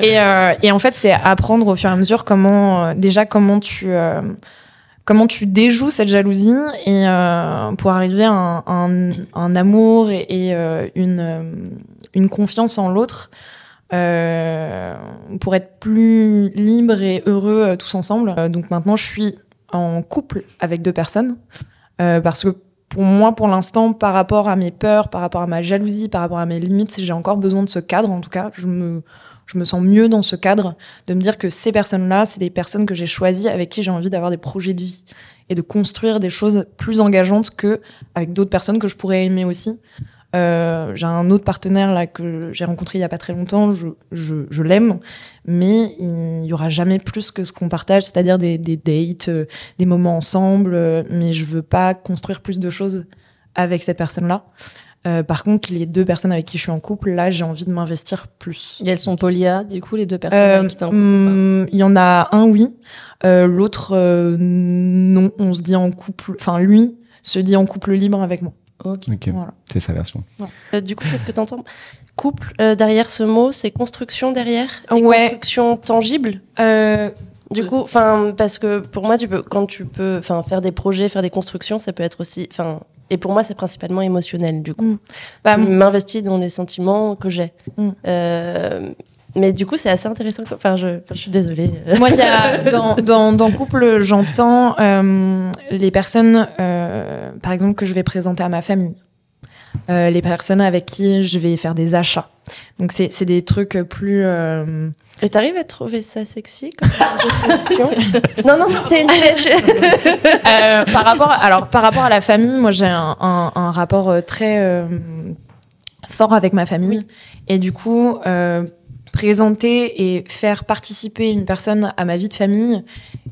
et, euh, et en fait, c'est apprendre au fur et à mesure comment, euh, déjà, comment tu, euh, comment tu déjoues cette jalousie et euh, pour arriver à un, amour et, euh, une, euh, une confiance en l'autre. pour être plus libre et heureux tous ensemble. Donc maintenant, je suis en couple avec deux personnes parce que pour moi, pour l'instant, par rapport à mes peurs, par rapport à ma jalousie, par rapport à mes limites, j'ai encore besoin de ce cadre. En tout cas, je me, je me sens mieux dans ce cadre de me dire que ces personnes-là, c'est des personnes que j'ai choisies avec qui j'ai envie d'avoir des projets de vie et de construire des choses plus engageantes que avec d'autres personnes que je pourrais aimer aussi. Euh, j'ai un autre partenaire là que j'ai rencontré il y a pas très longtemps. Je, je, je l'aime, mais il y aura jamais plus que ce qu'on partage, c'est-à-dire des, des dates, euh, des moments ensemble. euh, mais je veux pas construire plus de choses avec cette personne-là. Euh, par contre, les deux personnes avec qui je suis en couple, là, j'ai envie de m'investir plus. Et elles sont polyas, du coup, les deux personnes Euh, avec qui t'es en couple. hum, Il y en a un, oui. Euh, L'autre, euh, non. On se dit en couple. Enfin, lui se dit en couple libre avec moi. Ok. Ok, Voilà. c'est sa version. Euh, du coup, qu'est-ce que tu entends Couple, euh, derrière ce mot, c'est construction derrière? Ouais. Construction tangible Euh, Du coup, enfin, parce que pour moi, tu peux, quand tu peux, enfin, faire des projets, faire des constructions, ça peut être aussi, enfin, et pour moi, c'est principalement émotionnel, du coup. Mm. bah, m'investis dans les sentiments que j'ai. Mm. Euh, mais du coup, c'est assez intéressant. Enfin, je, je suis désolée. Moi, il y a, dans, dans, dans couple, j'entends euh, les personnes, euh, par exemple, que je vais présenter à ma famille. Euh, les personnes avec qui je vais faire des achats. Donc, c'est c'est des trucs plus. euh, Et t'arrives à trouver ça sexy comme Non, non, c'est une Euh, par rapport, alors par rapport à la famille, moi j'ai un, un, un rapport euh, très euh, fort avec ma famille, et du coup euh, présenter et faire participer une personne à ma vie de famille,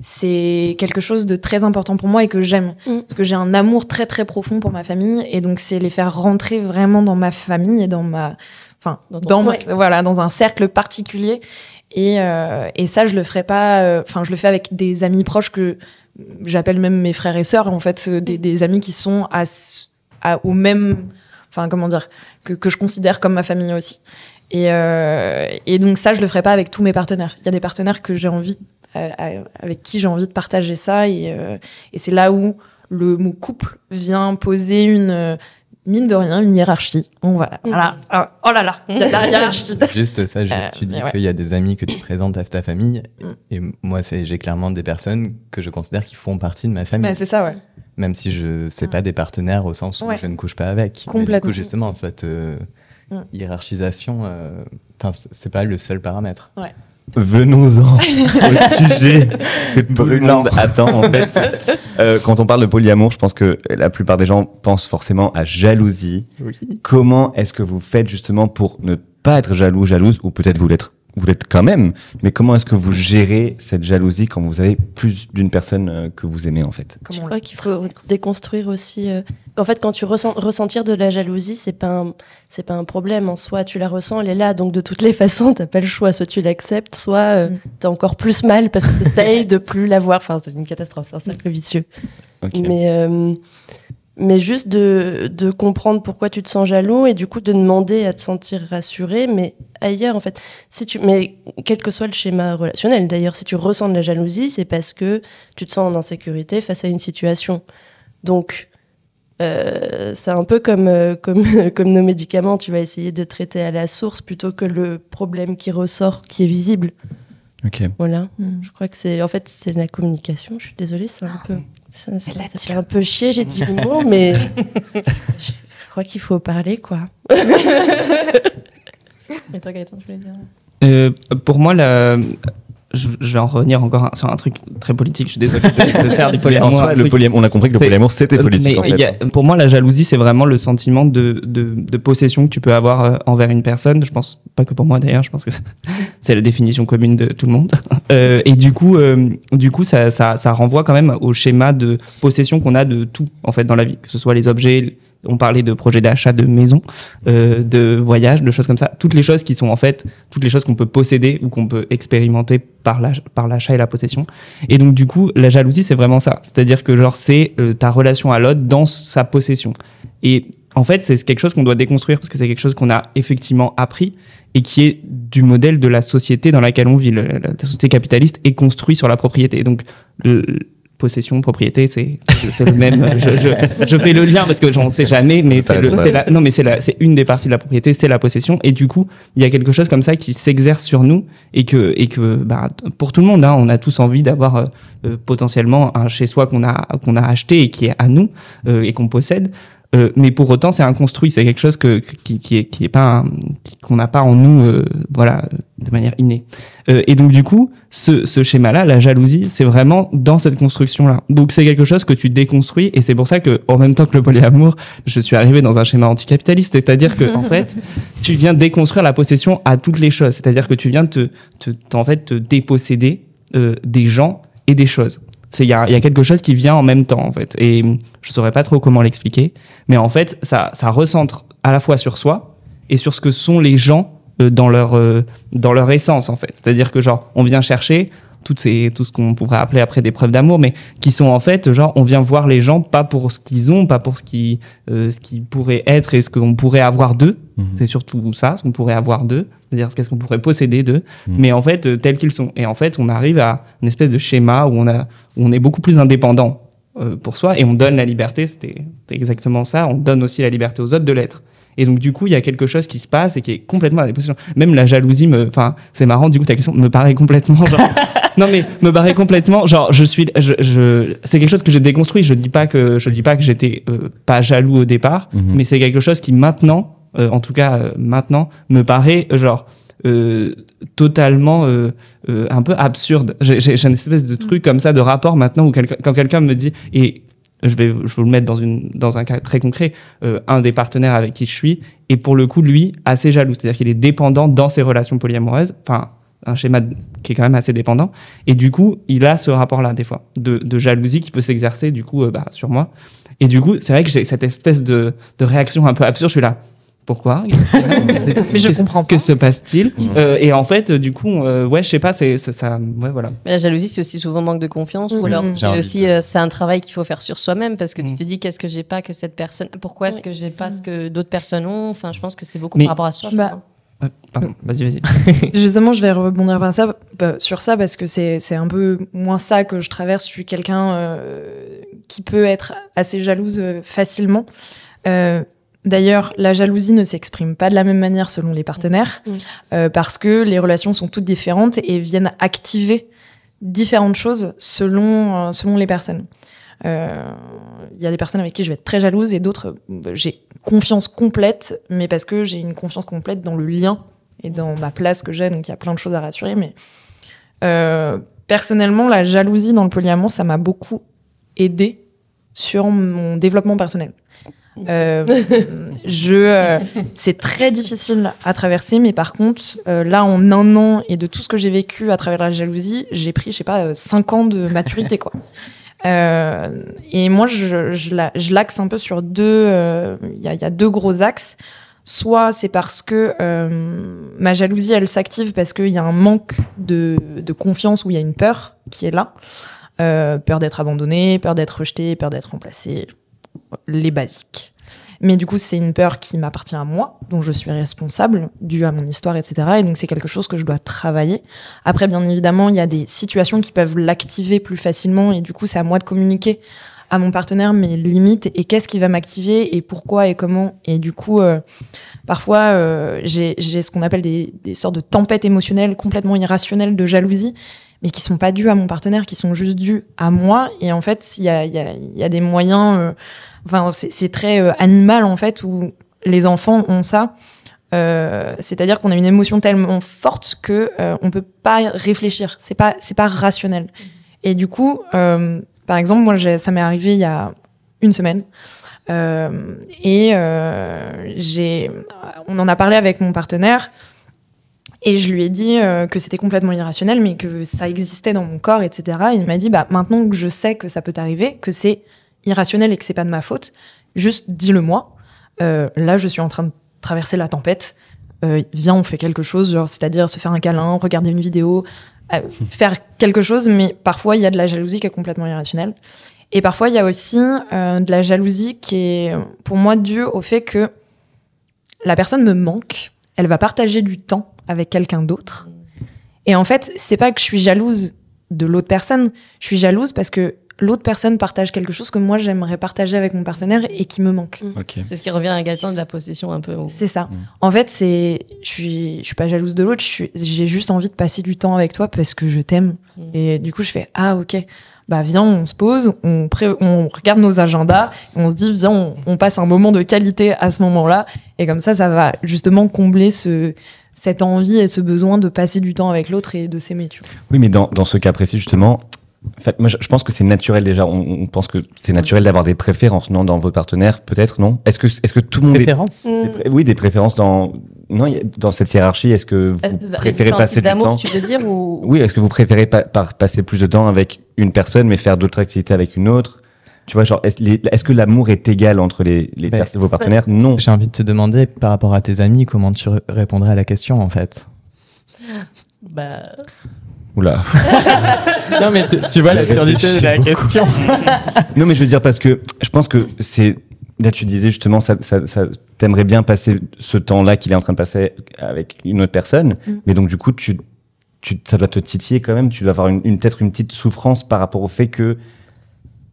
c'est quelque chose de très important pour moi et que j'aime, Mm. parce que j'ai un amour très très profond pour ma famille, et donc c'est les faire rentrer vraiment dans ma famille et dans ma, enfin Dans dans ma- voilà dans un cercle particulier. Et, euh, et ça, je le ferai pas. euh, Enfin, je le fais avec des amis proches que j'appelle même mes frères et sœurs. En fait, euh, des, des amis qui sont à, à- au même, enfin, comment dire, que, que je considère comme ma famille aussi. Et, euh, et donc ça, je le ferai pas avec tous mes partenaires. Il y a des partenaires que j'ai envie, euh, euh, avec qui j'ai envie de partager ça. Et, euh, et c'est là où le mot couple vient poser une mine de rien une hiérarchie. Bon voilà, voilà. Ah, oh là là, il y a la hiérarchie. Juste ça, Euh, tu dis ouais. qu'il y a des amis que tu présentes à ta famille. Mm. Et moi, j'ai clairement des personnes que je considère qui font partie de ma famille. Bah, c'est ça, ouais. Même si je sais pas des partenaires au sens où Ouais. je ne couche pas avec. Mais du Complètement. coup, justement, cette euh, Mm. hiérarchisation, euh, c'est- pas le seul paramètre. Venons-en au sujet que tout le monde attend en fait. Euh, quand on parle de polyamour, je pense que la plupart des gens pensent forcément à jalousie. Comment est-ce que vous faites justement pour ne pas être jaloux, jalouse, ou peut-être vous l'êtes, vous l'êtes quand même, mais comment est-ce que vous gérez cette jalousie quand vous avez plus d'une personne euh, que vous aimez en fait? Je crois qu'il faut déconstruire aussi. euh, En fait, quand tu ressens ressentir de la jalousie, c'est pas un, c'est pas un problème en soi. Tu la ressens, elle est là. Donc de toutes les façons, t'as pas le choix. Soit tu l'acceptes, soit euh, Mm. t'as encore plus mal parce que t'essayes de plus la voir. Enfin, c'est une catastrophe. C'est un cercle vicieux. Ok. Mais euh, mais juste de, de comprendre pourquoi tu te sens jaloux et du coup de demander à te sentir rassuré, mais ailleurs en fait. Si tu, mais quel que soit le schéma relationnel d'ailleurs, si tu ressens de la jalousie, c'est parce que tu te sens en insécurité face à une situation. Donc euh, c'est un peu comme, euh, comme, comme nos médicaments, tu vas essayer de traiter à la source plutôt que le problème qui ressort, qui est visible. Ok. Voilà. Mm. Je crois que c'est, en fait, c'est la communication. Je suis désolée, c'est un peu, ça, ça, ça fait un peu chier. J'ai dit le mot, mais je, je crois qu'il faut parler, quoi. Et toi, Gaëtan, tu voulais dire? Euh, pour moi, la... je, je vais en revenir encore sur un truc très politique. Je suis désolé de, faire du polyamour. soi, le polyamour, on a compris que le polyamour c'était politique Mais en fait. a- pour moi, la jalousie, c'est vraiment le sentiment de, de, de possession que tu peux avoir euh, envers une personne. Je pense pas que pour moi d'ailleurs, je pense que c'est la définition commune de tout le monde. Euh, et du coup, euh, du coup, ça, ça, ça renvoie quand même au schéma de possession qu'on a de tout en fait dans la vie, que ce soit les objets. On parlait de projets d'achat de maison, euh, de voyage, de choses comme ça. Toutes les choses qui sont en fait toutes les choses qu'on peut posséder ou qu'on peut expérimenter par l'ach- par l'achat et la possession. Et donc du coup, la jalousie, c'est vraiment ça. C'est-à-dire que genre c'est euh, ta relation à l'autre dans sa possession. Et en fait, c'est quelque chose qu'on doit déconstruire parce que c'est quelque chose qu'on a effectivement appris et qui est du modèle de la société dans laquelle on vit. La, société capitaliste est construite sur la propriété. Donc le, possession, propriété, c'est le même. Je, je, je fais le lien parce que j'en sais jamais, mais c'est non, mais c'est une des parties de la propriété, c'est la possession. Et du coup, il y a quelque chose comme ça qui s'exerce sur nous et que et que bah, pour tout le monde, hein, on a tous envie d'avoir euh, euh, potentiellement un chez soi qu'on a qu'on a acheté et qui est à nous euh, et qu'on possède. Euh, mais pour autant, c'est un construit, c'est quelque chose que, qui, qui est, qui est pas, qu'on n'a pas en nous, euh, voilà, de manière innée. Euh, et donc du coup, ce, ce schéma-là, la jalousie, c'est vraiment dans cette construction-là. Donc c'est quelque chose que tu déconstruis, et c'est pour ça que, en même temps que le polyamour, je suis arrivé dans un schéma anticapitaliste, c'est-à-dire que en fait, tu viens déconstruire la possession à toutes les choses, c'est-à-dire que tu viens te, te, te- en fait, te déposséder euh, des gens et des choses. Il y y a quelque chose qui vient en même temps en fait, et je saurais pas trop comment l'expliquer, mais en fait, ça, ça recentre à la fois sur soi et sur ce que sont les gens dans leur euh, dans leur essence en fait. C'est-à-dire que genre on vient chercher toutes ces tout ce qu'on pourrait appeler après des preuves d'amour, mais qui sont en fait genre on vient voir les gens pas pour ce qu'ils ont, pas pour ce qui euh, ce qu'ils pourraient être et ce qu'on pourrait avoir d'eux. Mhm. C'est surtout ça, ce qu'on pourrait avoir d'eux, c'est-à-dire ce qu'est-ce qu'on pourrait posséder d'eux, Mhm. mais en fait euh, tels qu'ils sont. Et en fait on arrive à une espèce de schéma où on a où on est beaucoup plus indépendant euh, pour soi et on donne la liberté. C'était exactement ça. On donne aussi la liberté aux autres de l'être. Et donc, du coup, il y a quelque chose qui se passe et qui est complètement à. Même la jalousie, me, enfin, c'est marrant, du coup, ta question me paraît complètement, genre, non, mais me paraît complètement, genre, je suis, je, je, c'est quelque chose que j'ai déconstruit. Je dis pas que, je dis pas que j'étais euh, pas jaloux au départ, Mhm. mais c'est quelque chose qui maintenant, euh, en tout cas, euh, maintenant, me paraît, genre, totalement un peu absurde. J'ai une espèce de truc comme ça, de rapport maintenant où quelqu'un- quand quelqu'un me dit, et je vais, je vous le mettre dans, une, dans un cas très concret, euh, un des partenaires avec qui je suis est pour le coup, lui, assez jaloux. C'est-à-dire qu'il est dépendant dans ses relations polyamoureuses, enfin, un schéma qui est quand même assez dépendant. Et du coup, il a ce rapport-là, des fois, de, de jalousie qui peut s'exercer, du coup, euh, bah, sur moi. Et du coup, c'est vrai que j'ai cette espèce de, de réaction un peu absurde. Je suis là. Pourquoi Mais je comprends Que se passe-t-il Euh, Et en fait, euh, du coup, euh, ouais, je sais pas, c'est ça, ça- ouais, voilà. Mais la jalousie, c'est aussi souvent manque de confiance, ou Mhm. alors c'est aussi euh, c'est un travail qu'il faut faire sur soi-même parce que Mhm. tu te dis qu'est-ce que j'ai pas que cette personne, pourquoi est-ce que j'ai pas ce que d'autres personnes ont? Enfin, je pense que c'est beaucoup Mais- par rapport à soi. je Bah, pardon, vas-y, vas-y. Justement, je vais rebondir par ça, bah, sur ça parce que c'est c'est un peu moins ça que je traverse. Je suis quelqu'un euh, qui peut être assez jalouse euh, facilement. Euh, D'ailleurs, la jalousie ne s'exprime pas de la même manière selon les partenaires Mm. euh, parce que les relations sont toutes différentes et viennent activer différentes choses selon, euh, selon les personnes. Euh, Il y a des personnes avec qui je vais être très jalouse et d'autres, j'ai confiance complète, mais parce que j'ai une confiance complète dans le lien et dans ma place que j'ai, donc il y a plein de choses à rassurer. Mais personnellement, la jalousie dans le polyamour, ça m'a beaucoup aidé sur mon développement personnel. Euh, je, euh, c'est très difficile à traverser, mais par contre, euh, là, en un an et de tout ce que j'ai vécu à travers la jalousie, j'ai pris, je sais pas, euh, cinq ans de maturité, quoi. Euh, et moi, je, je, la- je l'axe un peu sur deux. euh, Il y, a, y a deux gros axes. Soit c'est parce que ma jalousie, elle s'active parce qu'il y a un manque de, de confiance, où il y a une peur qui est là. Peur d'être abandonné, peur d'être rejeté, peur d'être remplacé, les basiques. Mais du coup, c'est une peur qui m'appartient à moi, dont je suis responsable, due à mon histoire, etc. Et donc, c'est quelque chose que je dois travailler. Après, bien évidemment, il y a des situations qui peuvent l'activer plus facilement, et du coup, c'est à moi de communiquer à mon partenaire mes limites et qu'est-ce qui va m'activer et pourquoi et comment. Et du coup, euh, parfois, euh, j'ai ce qu'on appelle des, des sortes de tempêtes émotionnelles complètement irrationnelles de jalousie, mais qui sont pas dues à mon partenaire, qui sont juste dues à moi. Et en fait, il y a, y, a, y a des moyens. euh, Enfin, c'est c'est très euh, animal en fait où les enfants ont ça. Euh, C'est-à-dire qu'on a une émotion tellement forte que euh, on peut pas réfléchir. C'est pas c'est pas rationnel. Et du coup, euh, par exemple, moi, j'ai- ça m'est arrivé il y a une semaine. Euh, et euh, j'ai, on en a parlé avec mon partenaire. Et je lui ai dit euh, que c'était complètement irrationnel, mais que ça existait dans mon corps, etc. Et il m'a dit, bah, maintenant que je sais que ça peut t'arriver, que c'est irrationnel et que c'est pas de ma faute, juste dis-le-moi. Euh, là, je suis en train de traverser la tempête. Euh, viens, on fait quelque chose, genre, c'est-à-dire se faire un câlin, regarder une vidéo, euh, faire quelque chose, mais parfois il y a de la jalousie qui est complètement irrationnelle. Et parfois il y a aussi euh, de la jalousie qui est pour moi due au fait que la personne me manque, elle va partager du temps avec quelqu'un d'autre. Et en fait, c'est pas que je suis jalouse de l'autre personne, je suis jalouse parce que l'autre personne partage quelque chose que moi j'aimerais partager avec mon partenaire et qui me manque. Ok. C'est ce qui revient à Gaëtan de la possession un peu. C'est ça. Mm. En fait, c'est, je suis, je suis pas jalouse de l'autre. J'ai juste envie de passer du temps avec toi parce que je t'aime. Mm. Et du coup, je fais ah ok. Bah viens, on se pose, on, pré- on regarde nos agendas, on se dit viens, on, on passe un moment de qualité à ce moment-là. Et comme ça, ça va justement combler ce cette envie et ce besoin de passer du temps avec l'autre et de s'aimer. Tu vois. Oui, mais dans, dans ce cas précis, justement, en fait, moi, je, pense que c'est naturel déjà. On, on pense que c'est naturel d'avoir des préférences, non, dans vos partenaires, peut-être, non? Est-ce que, est-ce que tout le monde Préférence est... des pré- Oui, des préférences dans... Non, dans cette hiérarchie, est-ce que vous Euh, les préférez passer du temps? tu veux dire ou Oui, est-ce que vous préférez pa- par passer plus de temps avec une personne, mais faire d'autres activités avec une autre? Tu vois, genre, est-ce, que l'amour est égal entre les, les Ben, vos partenaires? Non. J'ai envie de te demander, par rapport à tes amis, comment tu répondrais à la question, en fait? Bah, Oula. Non, mais tu, vois l'absurdité de la question. Non, mais je veux dire parce que je pense que c'est. Là, tu disais justement, ça, ça, ça t'aimerais bien passer ce temps-là qu'il est en train de passer avec une autre personne, Mm. mais donc du coup, tu, tu, ça doit te titiller quand même. Tu dois avoir une, une peut-être une petite souffrance par rapport au fait que,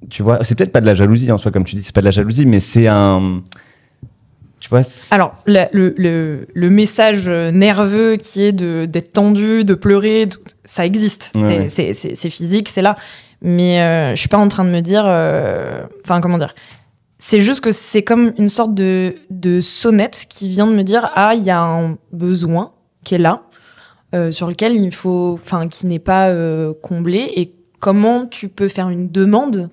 tu vois, c'est peut-être pas de la jalousie en soi, comme tu dis, c'est pas de la jalousie, mais c'est un. Tu vois, Alors, le, le, le, le message euh, nerveux qui est d'être tendu, de pleurer, ça existe. Ouais, C'est- ouais. physique, c'est là. Mais euh, je suis pas en train de me dire. euh, Enfin, comment dire C'est juste que c'est comme une sorte de, de sonnette qui vient de me dire ah, il y a un besoin qui est là, euh, sur lequel il faut. Enfin, qui n'est pas euh, comblé. Et comment tu peux faire une demande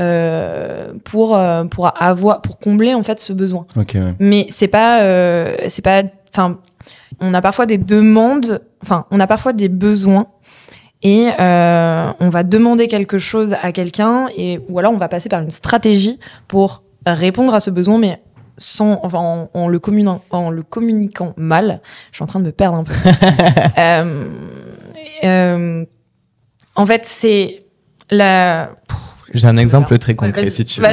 euh, pour, euh, pour avoir pour combler en fait ce besoin. Ok, ouais. mais c'est pas euh, c'est pas enfin on a parfois des demandes enfin on a parfois des besoins et euh, on va demander quelque chose à quelqu'un et ou alors on va passer par une stratégie pour répondre à ce besoin mais sans enfin en, en le communiquant en le communiquant mal. Je suis en train de me perdre un peu. Euh, euh, en fait c'est la J'ai un exemple très concret si tu veux.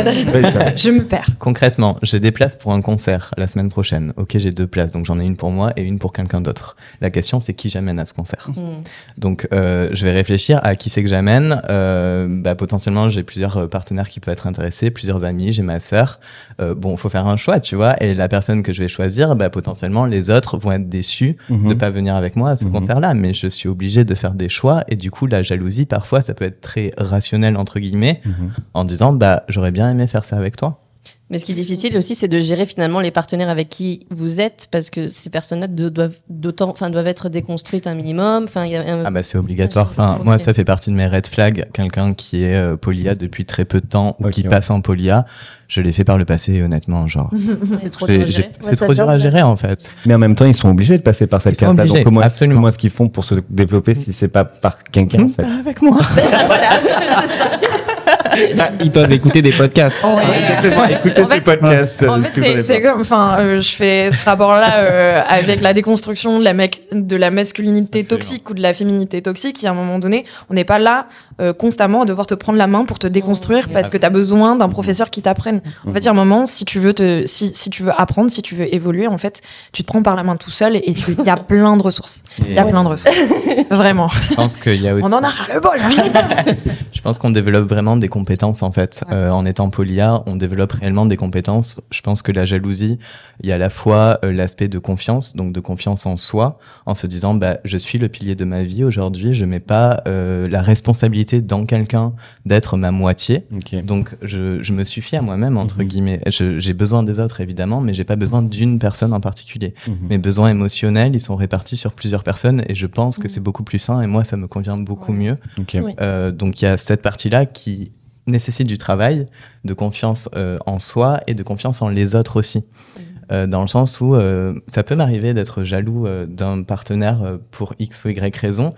je me perds Concrètement, j'ai des places pour un concert la semaine prochaine. Ok, j'ai deux places, donc j'en ai une pour moi et une pour quelqu'un d'autre. La question, c'est qui j'amène à ce concert? Hmm. Donc, euh, je vais réfléchir à qui c'est que j'amène. Euh, bah, potentiellement, j'ai plusieurs euh, partenaires qui peuvent être intéressés, plusieurs amis, j'ai ma sœur. Euh, bon, faut faire un choix, tu vois. Et la personne que je vais choisir, bah, potentiellement, les autres vont être déçus Mhm. de pas venir avec moi à ce Mhm. concert-là. Mais je suis obligé de faire des choix. Et du coup, la jalousie, parfois, ça peut être très rationnel, entre guillemets, Mhm. en disant, bah, j'aurais bien aimé faire ça avec toi. Mais ce qui est difficile aussi, c'est de gérer finalement les partenaires avec qui vous êtes, parce que ces personnes-là doivent d'autant, enfin, doivent être déconstruites un minimum. Enfin, il y a un- Ah bah c'est obligatoire. Enfin, comprends, moi, ça fait partie de mes red flags. Quelqu'un qui est euh, polia depuis très peu de temps ou qui ouais. passe en polia, je l'ai fait par le passé, honnêtement, genre. c'est trop dur à gérer. C'est Ouais, ça trop dur à gérer en fait. Mais en même temps, ils sont obligés de passer par cette case-là. Donc, comment est-ce absolument. comment est-ce qu'ils font pour se développer si c'est pas par quelqu'un, en fait Bah, avec moi. Bah, ils peuvent écouter des podcasts. Écoutez En ce fait- podcast. En euh, fait, c'est- comme, enfin, euh, je fais ce rapport-là euh, avec la déconstruction de la, mec- de la masculinité Absolument. toxique ou de la féminité toxique. Et à un moment donné, on n'est pas là euh, constamment à devoir te prendre la main pour te déconstruire parce que tu as besoin d'un professeur qui t'apprenne. En fait, il y a un moment, si tu veux te, si, si tu veux apprendre, si tu veux évoluer, en fait, tu te prends par la main tout seul et il y a plein de ressources. Il y a plein de ressources. Vraiment. Je pense qu'il y a aussi. On en a ras le bol. Je pense qu'on développe vraiment des compétences en fait. Euh, en étant polia, on développe réellement des compétences. Je pense que la jalousie, il y a à la fois euh, l'aspect de confiance, donc de confiance en soi, en se disant bah je suis le pilier de ma vie aujourd'hui, je mets pas euh, la responsabilité dans quelqu'un d'être ma moitié. Donc je, je me suffis à moi-même entre Mhm. guillemets. J'ai besoin des autres évidemment, mais j'ai pas besoin d'une personne en particulier. Mhm. Mes besoins émotionnels, ils sont répartis sur plusieurs personnes et je pense que c'est beaucoup plus sain et moi ça me convient beaucoup mieux. Oui. Euh, donc il y a cette partie-là qui nécessite du travail, de confiance euh, en soi et de confiance en les autres aussi. Euh, dans le sens où euh, ça peut m'arriver d'être jaloux euh, d'un partenaire euh, pour X ou Y raison.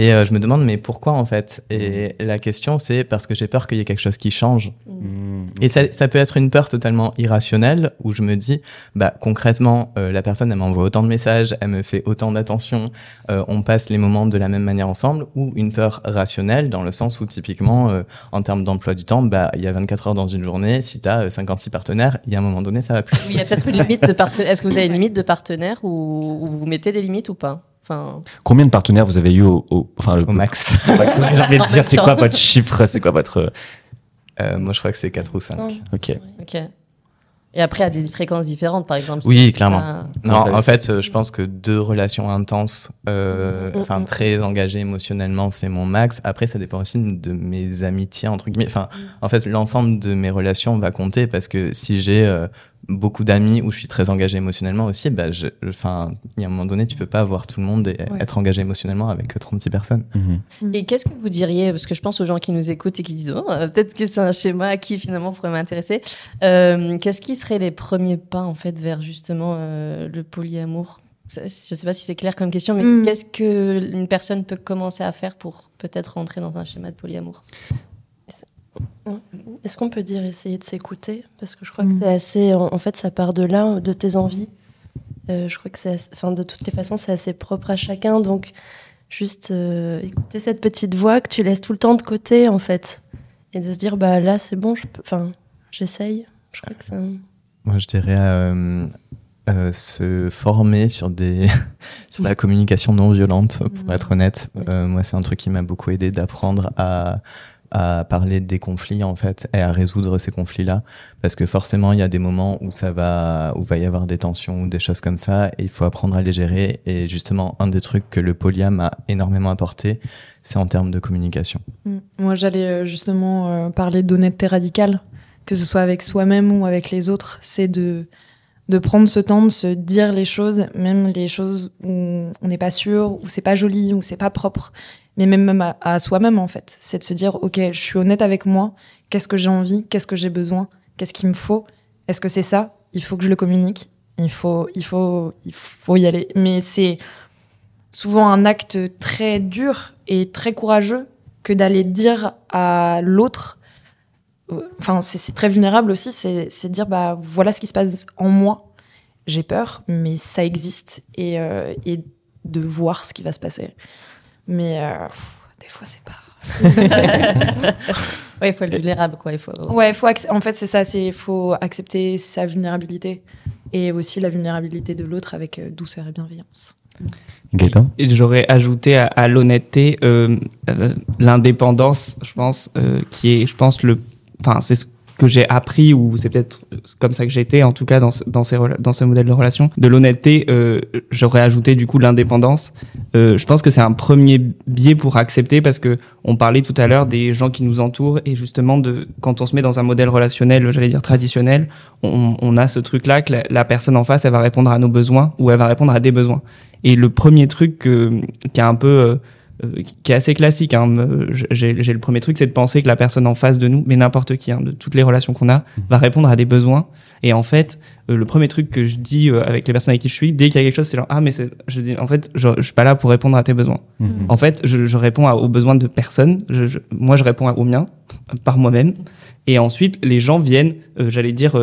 Et euh, je me demande, mais pourquoi en fait? Et la question, c'est parce que j'ai peur qu'il y ait quelque chose qui change. Mhm. Et ça, ça peut être une peur totalement irrationnelle où je me dis, bah, concrètement, euh, la personne, elle m'envoie autant de messages, elle me fait autant d'attention, euh, on passe les moments de la même manière ensemble, ou une peur rationnelle dans le sens où, typiquement, euh, en termes d'emploi du temps, bah, il y a 24 heures dans une journée, si tu as 56 partenaires, il y a un moment donné, ça va plus. Oui, il y a peut-être une limite de partenaire. Est-ce que vous avez une limite de partenaire ou, ou vous mettez des limites ou pas? Enfin, Combien de partenaires vous avez eu au, au- enfin, le Au max. J'ai envie de dire, c'est quoi votre chiffre C'est quoi votre. Euh, moi, je crois que c'est 4 ou 5. Non. Ok. ok. Et après, à des fréquences différentes, par exemple. Oui, clairement. ça- Non, Ouais. en fait, euh, je pense que deux relations intenses, euh, Mm, enfin mm. très engagées émotionnellement, c'est mon max. Après, ça dépend aussi de mes amitiés entre guillemets. Enfin, en fait, l'ensemble de mes relations va compter parce que si j'ai euh, beaucoup d'amis où je suis très engagé émotionnellement aussi, bah, je- enfin, il y a un moment donné, tu peux pas avoir tout le monde et Ouais. être engagé émotionnellement avec que 36 personnes. Mhm. Et qu'est-ce que vous diriez, parce que je pense aux gens qui nous écoutent et qui disent oh, euh, peut-être que c'est un schéma qui finalement pourrait m'intéresser. Euh, qu'est-ce qui seraient les premiers pas en fait vers justement euh, le polyamour? Je ne sais pas si c'est clair comme question, mais Mm. qu'est-ce que une personne peut commencer à faire pour peut-être rentrer dans un schéma de polyamour? Est-ce qu'on peut dire essayer de s'écouter? Parce que je crois Mm. que c'est assez. En, en fait, ça part de là, de tes envies. Euh, je crois que c'est. Enfin, de toutes les façons, c'est assez propre à chacun. Donc, juste euh, écouter cette petite voix que tu laisses tout le temps de côté, en fait. Et de se dire, bah là, c'est bon, je peux. Enfin, j'essaye. Je crois que ça. Moi, je dirais euh, euh, se former sur des sur la communication non violente, pour être honnête. Euh, moi, c'est un truc qui m'a beaucoup aidé d'apprendre à à parler des conflits en fait et à résoudre ces conflits-là parce que forcément il y a des moments où ça va où va y avoir des tensions ou des choses comme ça et il faut apprendre à les gérer et justement un des trucs que le polyam a énormément apporté c'est en termes de communication. Mm. Moi j'allais euh, justement euh, parler d'honnêteté radicale que ce soit avec soi-même ou avec les autres c'est de de prendre ce temps de se dire les choses, même les choses où on n'est pas sûr, où c'est pas joli, où c'est pas propre, mais même, à, à soi-même en fait. C'est de se dire, ok, je suis honnête avec moi, qu'est-ce que j'ai envie, qu'est-ce que j'ai besoin, qu'est-ce qu'il me faut, est-ce que c'est ça? Il faut que je le communique, il faut, il faut, il faut y aller. Mais c'est souvent un acte très dur et très courageux que d'aller dire à l'autre enfin c'est très vulnérable aussi, c'est dire bah voilà ce qui se passe en moi. J'ai peur, mais ça existe et, euh, et, de voir ce qui va se passer. Mais euh, des fois c'est pas. ouais, il faut être vulnérable quoi. Il faut. Ouais, faut en fait c'est ça, c'est faut accepter sa vulnérabilité et aussi la vulnérabilité de l'autre avec euh, douceur et bienveillance. Gaëtan? J'aurais ajouté à, à l'honnêteté euh, euh, l'indépendance, je pense, qui est, je pense, le enfin, c'est ce que j'ai appris ou c'est peut-être comme ça que j'étais en tout cas dans, dans ces dans ce modèle de relation de l'honnêteté euh, j'aurais ajouté du coup l'indépendance. Euh, je pense que c'est un premier biais pour accepter parce que on parlait tout à l'heure des gens qui nous entourent et justement de quand on se met dans un modèle relationnel j'allais dire traditionnel on, a ce truc là que la, personne en face elle va répondre à nos besoins ou elle va répondre à des besoins. Et le premier truc euh, qui a un peu euh, euh, qui est assez classique. Hein. J'ai le premier truc, c'est de penser que la personne en face de nous, mais n'importe qui, hein, de toutes les relations qu'on a, mmh. va répondre à des besoins. Et en fait, euh, le premier truc que je dis euh, avec les personnes avec qui je suis, dès qu'il y a quelque chose, c'est genre ah mais je dis en fait je, je, suis pas là pour répondre à tes besoins. Mmh. En fait, je, je réponds à, aux besoins de personne. Je, moi, je réponds aux miens par moi-même. Et ensuite, les gens viennent, j'allais dire,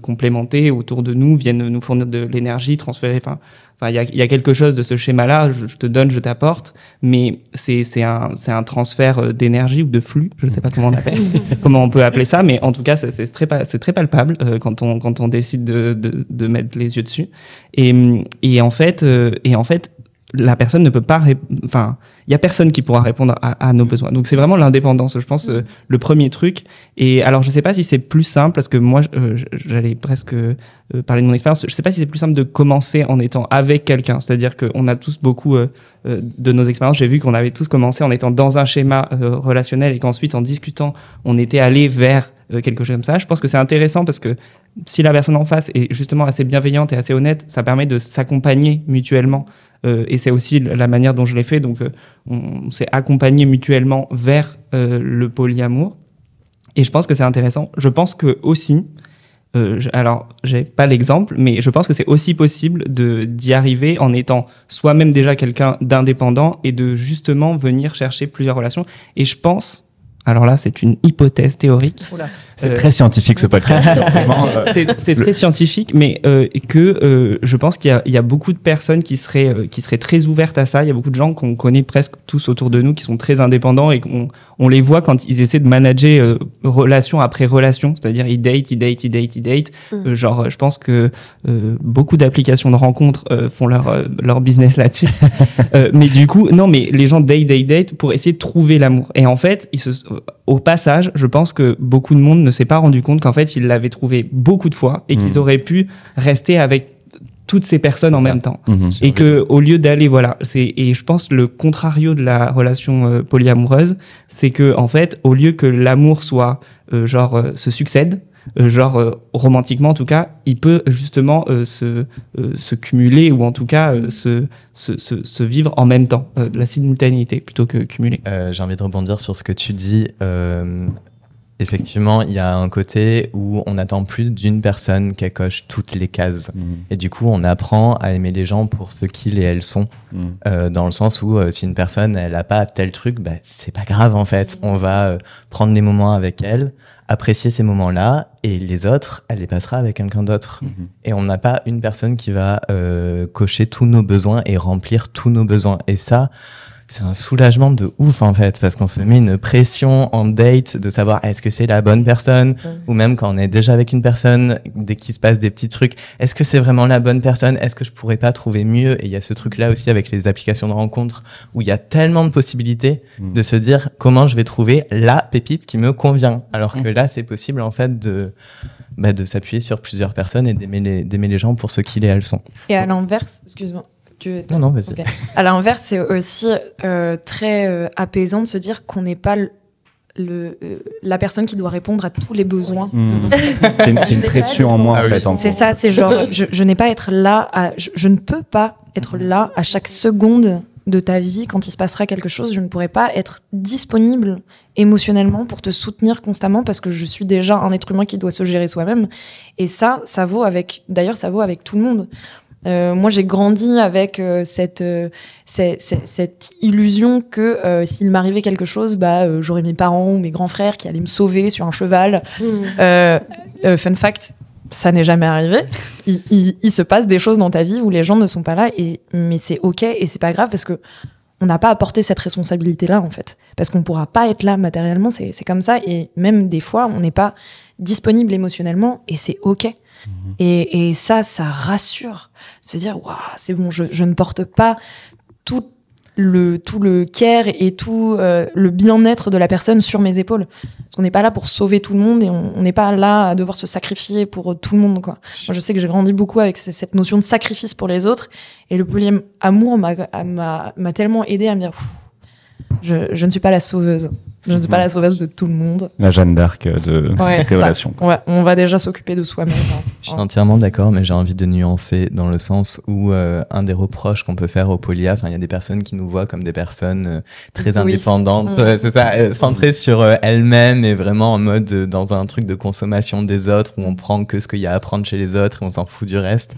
complémenter autour de nous, viennent nous fournir de l'énergie, transférer, enfin, Enfin, il y a, y a, quelque chose de ce schéma-là, je, je, te donne, je t'apporte, mais c'est un, un transfert euh, d'énergie ou de flux, je ne sais pas comment on appelle, comment on peut appeler ça, mais en tout cas, c'est très, très palpable euh, quand, on, quand on décide de, de, de, mettre les yeux dessus. Et, et en fait, euh, et en fait, la personne ne peut pas, enfin, il y a personne qui pourra répondre à, à nos besoins. Donc c'est vraiment l'indépendance, je pense, euh, le premier truc. Et alors je sais pas si c'est plus simple parce que moi, euh, j'allais presque euh, parler de mon expérience. Je sais pas si c'est plus simple de commencer en étant avec quelqu'un. C'est-à-dire qu'on a tous beaucoup de nos expériences. J'ai vu qu'on avait tous commencé en étant dans un schéma relationnel et qu'ensuite en discutant, on était allé vers quelque chose comme ça. Je pense que c'est intéressant parce que si la personne en face est justement assez bienveillante et assez honnête, ça permet de s'accompagner mutuellement. Euh, et c'est aussi la manière dont je l'ai fait. Donc, euh, on, s'est accompagné mutuellement vers euh, le polyamour. Et je pense que c'est intéressant. Je pense que aussi, euh, alors j'ai pas l'exemple, mais je pense que c'est aussi possible de d'y arriver en étant soi-même déjà quelqu'un d'indépendant et de justement venir chercher plusieurs relations. Et je pense alors là, c'est une hypothèse théorique. C'est très scientifique ce podcast. Euh, c'est très scientifique, mais euh, que euh, je pense qu'il y, y, a beaucoup de personnes qui seraient, euh, qui seraient très ouvertes à ça. Il y a beaucoup de gens qu'on connaît presque tous autour de nous qui sont très indépendants et qu'on on les voit quand ils essaient de manager euh, relation après relation, c'est-à-dire ils date, ils date, ils date, ils date. Mmh. genre, je pense que beaucoup d'applications de rencontres font leur, leur business là-dessus. mais du coup, non, mais les gens date, date, date pour essayer de trouver l'amour. Et en fait, ils se, au passage, je pense que beaucoup de monde ne s'est pas rendu compte qu'en fait, ils l'avaient trouvé beaucoup de fois et qu'ils mmh. auraient pu rester avec toutes ces personnes en même temps mmh, et que au lieu d'aller voilà c'est et je pense le contrario de la relation euh, polyamoureuse c'est que en fait au lieu que l'amour soit euh, genre euh, se succède euh, genre euh, romantiquement en tout cas, il peut justement euh, se, se cumuler ou en tout cas se, se, se, vivre en même temps, la simultanéité plutôt que cumuler. J'ai envie de rebondir sur ce que tu dis. Effectivement, il y a un côté où on n'attend plus d'une personne qu'elle coche toutes les cases. Mmh. Et du coup, on apprend à aimer les gens pour ce qu'ils et elles sont. Mmh. Euh, dans le sens où si une personne, elle n'a pas tel truc, bah, c'est pas grave en fait. On va euh, prendre les moments avec elle, apprécier ces moments-là et les autres, elle les passera avec quelqu'un d'autre. Mhm. Et on n'a pas une personne qui va euh, cocher tous nos besoins et remplir tous nos besoins. Et ça, c'est un soulagement de ouf en fait, parce qu'on se met une pression en date de savoir est-ce que c'est la bonne personne, ou même quand on est déjà avec une personne, dès qu'il se passe des petits trucs, est-ce que c'est vraiment la bonne personne, est-ce que je pourrais pas trouver mieux? Et il y a ce truc-là aussi avec les applications de rencontres, où il y a tellement de possibilités Mm. de se dire comment je vais trouver la pépite qui me convient, alors que là c'est possible en fait de, bah, de s'appuyer sur plusieurs personnes et d'aimer les, d'aimer les gens pour ce qu'ils et elles sont. Et à l'inverse, excuse-moi. Tu... Non, non, vas-y. Ok. À l'inverse, c'est aussi euh, très euh, apaisant de se dire qu'on n'est pas le, le, euh, la personne qui doit répondre à tous les besoins. Mm. C'est une, c'est une pression en moins, en fait. C'est ça, c'est genre, je, je n'ai pas à être là, à, je, je ne peux pas être là à chaque seconde de ta vie quand il se passera quelque chose. Je ne pourrai pas être disponible émotionnellement pour te soutenir constamment parce que je suis déjà un être humain qui doit se gérer soi-même. Et ça, ça vaut avec, d'ailleurs, ça vaut avec tout le monde. Euh, moi, j'ai grandi avec euh, cette, euh, cette, cette, cette illusion que euh, s'il m'arrivait quelque chose, bah, euh, j'aurais mes parents ou mes grands frères qui allaient me sauver sur un cheval. Euh, euh, fun fact, ça n'est jamais arrivé. Il, il- il se passe des choses dans ta vie où les gens ne sont pas là, et, mais c'est ok et c'est pas grave parce que on n'a pas porter cette responsabilité-là en fait, parce qu'on pourra pas être là matériellement, c'est c'est comme ça, et même des fois on n'est pas disponible émotionnellement et c'est ok. Et, ça, ça rassure, se dire waouh, c'est bon, je, ne porte pas tout le tout le care et tout euh, le bien-être de la personne sur mes épaules. Parce qu'on n'est pas là pour sauver tout le monde et on n'est pas là à devoir se sacrifier pour tout le monde. Quoi. Moi, je sais que j'ai grandi beaucoup avec cette notion de sacrifice pour les autres. Et le polyamour m'a tellement aidé à me dire, je, je ne suis pas la sauveuse. Je ne suis pas la sauveuse de tout le monde. La Jeanne d'Arc de Ouais, tes relations. Ouais, on va déjà s'occuper de soi-même. hein. Je suis entièrement d'accord, mais j'ai envie de nuancer dans le sens où euh, un des reproches qu'on peut faire au polia, enfin il y a des personnes qui nous voient comme des personnes euh, très indépendantes, Mm. euh, c'est ça, euh, centrées sur euh, elles-mêmes et vraiment en mode euh, dans un truc de consommation des autres où on prend que ce qu'il y a à prendre chez les autres et on s'en fout du reste.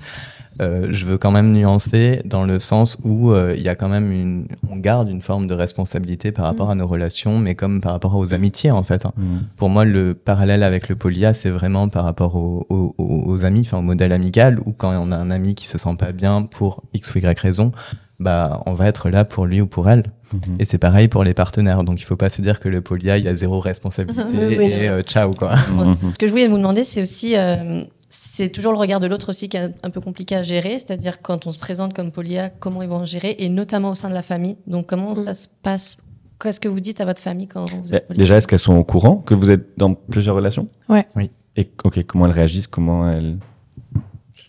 Euh, je veux quand même nuancer dans le sens où euh, il y a quand même une, on garde une forme de responsabilité par rapport à nos relations, mais comme par rapport aux amitiés en fait. hein. Mm. Pour moi, le parallèle avec le polia, c'est vraiment par rapport aux, aux- aux- aux amis, enfin au modèle amical, où quand on a un ami qui se sent pas bien pour x ou y raison, bah on va être là pour lui ou pour elle. Mhm. Et c'est pareil pour les partenaires. Donc il faut pas se dire que le polia, il y a zéro responsabilité Oui, et euh, ciao quoi. Mhm. Ce que je voulais vous demander, c'est aussi, euh, c'est toujours le regard de l'autre aussi qui est un peu compliqué à gérer, c'est-à-dire quand on se présente comme polia, comment ils vont en gérer, et notamment au sein de la famille. Donc comment ça se passe? Qu'est-ce que vous dites à votre famille quand vous êtes Eh, poly Déjà, est-ce qu'elles sont au courant que vous êtes dans plusieurs relations? Ouais. Oui. Et ok, comment elles réagissent? Comment elles?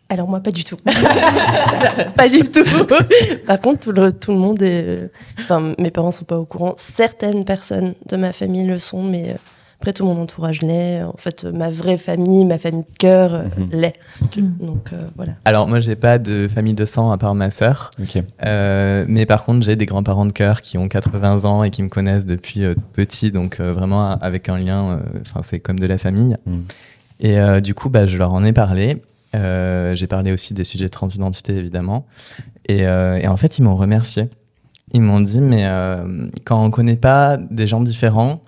Alors moi, pas du tout. pas du tout. Par contre, tout le, tout le monde est... euh, Enfin, mes parents sont pas au courant. Certaines personnes de ma famille le sont, mais euh, après, tout mon entourage l'est. En fait, ma vraie famille, ma famille de cœur euh, Mhm. l'est. Donc, euh, voilà. Alors moi, j'ai pas de famille de sang à part ma sœur. Euh, mais par contre, j'ai des grands-parents de cœur qui ont 80 ans et qui me connaissent depuis euh, petit, donc euh, vraiment avec un lien, euh, enfin c'est comme de la famille. Mm. Et euh, du coup, bah, je leur en ai parlé. Euh, j'ai parlé aussi des sujets de transidentité, évidemment. Et, euh, et en fait, ils m'ont remercié. Ils m'ont dit, mais euh, quand on connaît pas des gens différents,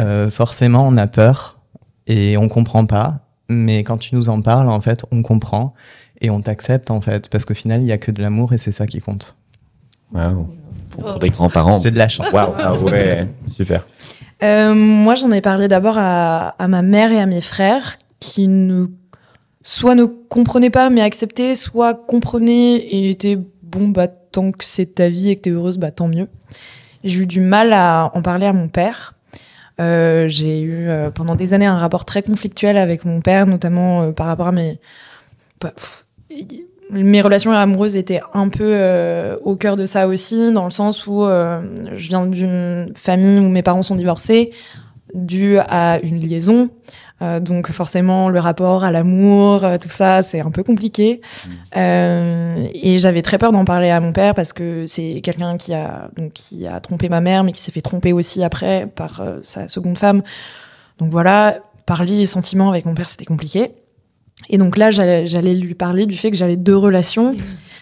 euh, forcément, on a peur et on comprend pas. Mais quand tu nous en parles, en fait, on comprend et on t'accepte, en fait, parce qu'au final, il y a que de l'amour et c'est ça qui compte. Waouh. Pour, pour des grands-parents. J'ai de la chance. Waouh. Ah ouais, super. Euh, moi, j'en ai parlé d'abord à, à ma mère et à mes frères qui ne, soit ne comprenaient pas mais acceptaient, soit comprenaient et étaient bon, bah, tant que c'est ta vie et que t'es heureuse, bah, tant mieux. J'ai eu du mal à en parler à mon père. Euh, j'ai eu euh, pendant des années un rapport très conflictuel avec mon père, notamment euh, par rapport à mes. bah, pff, mes relations amoureuses étaient un peu au cœur de ça aussi, dans le sens où je viens d'une famille où mes parents sont divorcés, dû à une liaison. Euh, donc forcément, le rapport à l'amour, euh, tout ça, c'est un peu compliqué. Euh, et j'avais très peur d'en parler à mon père parce que c'est quelqu'un qui a donc qui a trompé ma mère, mais qui s'est fait tromper aussi après par euh, sa seconde femme. Donc voilà, parler sentiments avec mon père, c'était compliqué. Et donc là, j'allais lui parler du fait que j'avais deux relations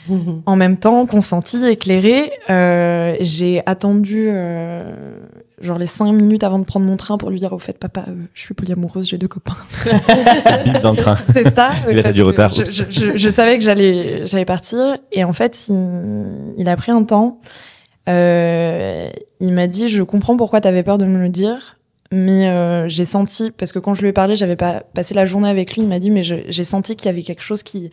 en même temps, consenties, éclairées. Euh, J'ai attendu euh, genre les cinq minutes avant de prendre mon train pour lui dire au fait, papa, euh, je suis polyamoureuse, j'ai deux copains. Dans le train. C'est ça. Il a du retard. Je, je- je- je savais que j'allais j'allais partir et en fait, il, il a pris un temps. euh, il m'a dit Je comprends pourquoi tu avais peur de me le dire, mais euh, j'ai senti, parce que quand je lui ai parlé, j'avais pas passé la journée avec lui, il m'a dit Mais j'ai senti qu'il y avait quelque chose qui,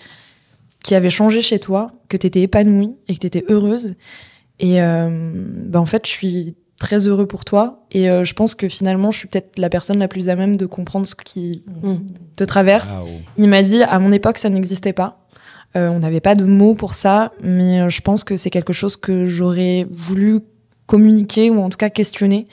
qui avait changé chez toi, que tu étais épanouie et que tu étais heureuse. Et euh, bah, en fait, je suis très heureux pour toi. Et euh, je pense que finalement, je suis peut-être la personne la plus à même de comprendre ce qui te traverse. Il m'a dit, à mon époque, ça n'existait pas. Euh, on n'avait pas de mots pour ça, mais euh, je pense que c'est quelque chose que j'aurais voulu communiquer ou en tout cas questionner.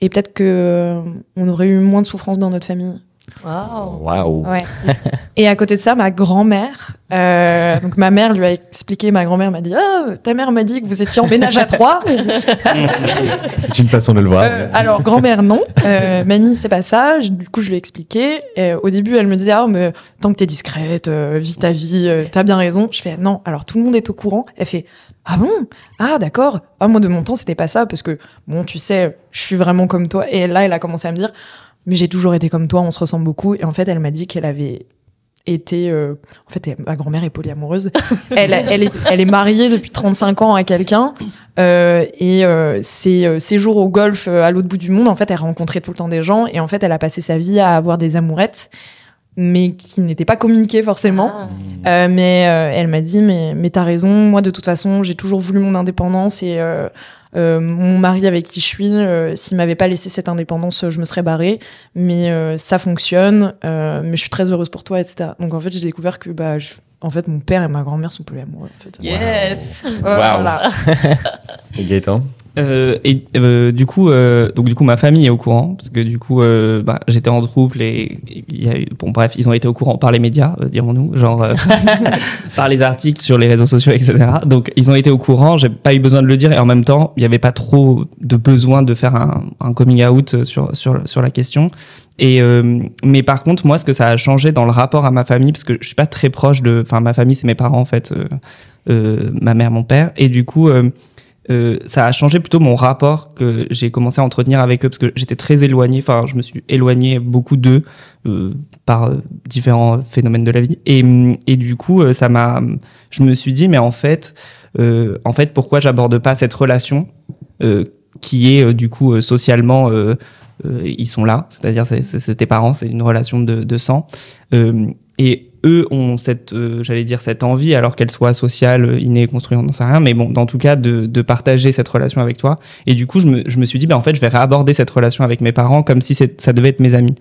Et peut-être que euh, on aurait eu moins de souffrance dans notre famille. Waouh. Ouais. Et à côté de ça, ma grand-mère, euh, donc ma mère lui a expliqué, ma grand-mère m'a dit, ah, ta mère m'a dit que vous étiez en ménage à trois. C'est une façon de le voir. Euh, alors, grand-mère, non. Euh, mamie, c'est pas ça. Je- du coup, je lui ai expliqué. Et, euh, au début, elle me disait, ah, mais tant que t'es discrète, euh, vis ta vie, euh, t'as bien raison. Je fais, non. Alors, tout le monde est au courant. Elle fait, ah bon? Ah, d'accord. Ah, moi, de mon temps, c'était pas ça. Parce que, bon, tu sais, je suis vraiment comme toi. Et là, elle a commencé à me dire, mais j'ai toujours été comme toi, on se ressemble beaucoup. Et en fait, elle m'a dit qu'elle avait été. euh, en fait, ma grand-mère est polyamoureuse. elle, elle, est, elle est mariée depuis 35 ans à quelqu'un. euh, et euh, ses euh, séjours au golf euh, à l'autre bout du monde, en fait, elle rencontrait tout le temps des gens. Et en fait, elle a passé sa vie à avoir des amourettes, mais qui n'étaient pas communiquées forcément. Euh, mais euh, elle m'a dit, mais, mais t'as raison, moi, de toute façon, j'ai toujours voulu mon indépendance. Et. Euh, mon mari avec qui je suis, euh, s'il m'avait pas laissé cette indépendance, euh, je me serais barrée. Mais euh, ça fonctionne. euh, mais je suis très heureuse pour toi, etc. Donc en fait, j'ai découvert que bah, je- en fait, mon père et ma grand-mère sont polyamoureux. En fait. Yes. Voilà. Et Gaëtan? Euh, et euh, du coup, euh, donc du coup, ma famille est au courant parce que du coup, euh, bah, j'étais en trouble et et il y a eu, bon bref, ils ont été au courant par les médias, euh, dirons-nous, genre euh, par les articles sur les réseaux sociaux, etc. Donc ils ont été au courant. J'ai pas eu besoin de le dire et en même temps, il n'y avait pas trop de besoin de faire un, un coming out sur sur sur la question. Et euh, mais par contre, moi, ce que ça a changé dans le rapport à ma famille, parce que je suis pas très proche de, enfin, ma famille, c'est mes parents en fait, euh, euh, ma mère, mon père, et du coup. Euh, ça a changé plutôt mon rapport que j'ai commencé à entretenir avec eux parce que j'étais très éloigné, enfin je me suis éloigné beaucoup d'eux euh, par euh, différents phénomènes de la vie. Et, et du coup ça m'a, je me suis dit mais en fait, en fait pourquoi j'aborde pas cette relation qui est du coup socialement ils sont là, c'est-à-dire c'est, tes parents, c'est une relation de, de sang. Et eux ont cette, euh, j'allais dire cette envie, alors qu'elle soit sociale, euh, innée, construite, on n'en sait rien, mais bon, dans tout cas, de, de partager cette relation avec toi. Et du coup, je me, je me suis dit, ben en fait, je vais réaborder cette relation avec mes parents comme si ça devait être mes amis.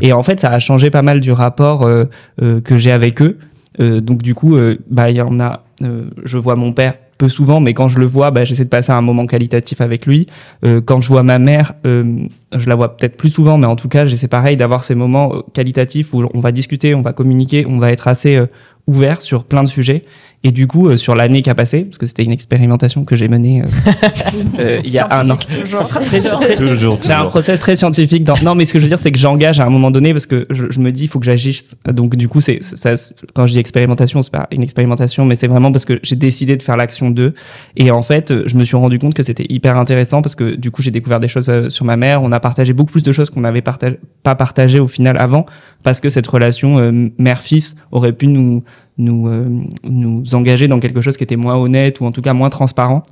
Et en fait, ça a changé pas mal du rapport euh, euh, que j'ai avec eux. Donc du coup, bah il y en a. je vois mon père peu souvent, mais quand je le vois, bah, j'essaie de passer un moment qualitatif avec lui. Euh, quand je vois ma mère, euh, je la vois peut-être plus souvent, mais en tout cas, j'essaie pareil d'avoir ces moments euh, qualitatifs où on va discuter, on va communiquer, on va être assez euh, ouvert sur plein de sujets. Et du coup, euh, sur l'année qui a passé, parce que c'était une expérimentation que j'ai menée euh, euh, il y a un an. toujours. Toujours, J'ai un process très scientifique. Dans... Non, mais ce que je veux dire, c'est que j'engage à un moment donné parce que je, je me dis, il faut que j'agisse. Donc, du coup, c'est ça. Quand je dis expérimentation, c'est pas une expérimentation, mais c'est vraiment parce que j'ai décidé de faire l'action 2. Et en fait, euh, je me suis rendu compte que c'était hyper intéressant parce que du coup, j'ai découvert des choses euh, sur ma mère. On a partagé beaucoup plus de choses qu'on n'avait partage... pas partagé au final avant parce que cette relation euh, mère-fils aurait pu nous nous euh, nous engager dans quelque chose qui était moins honnête ou en tout cas moins transparent.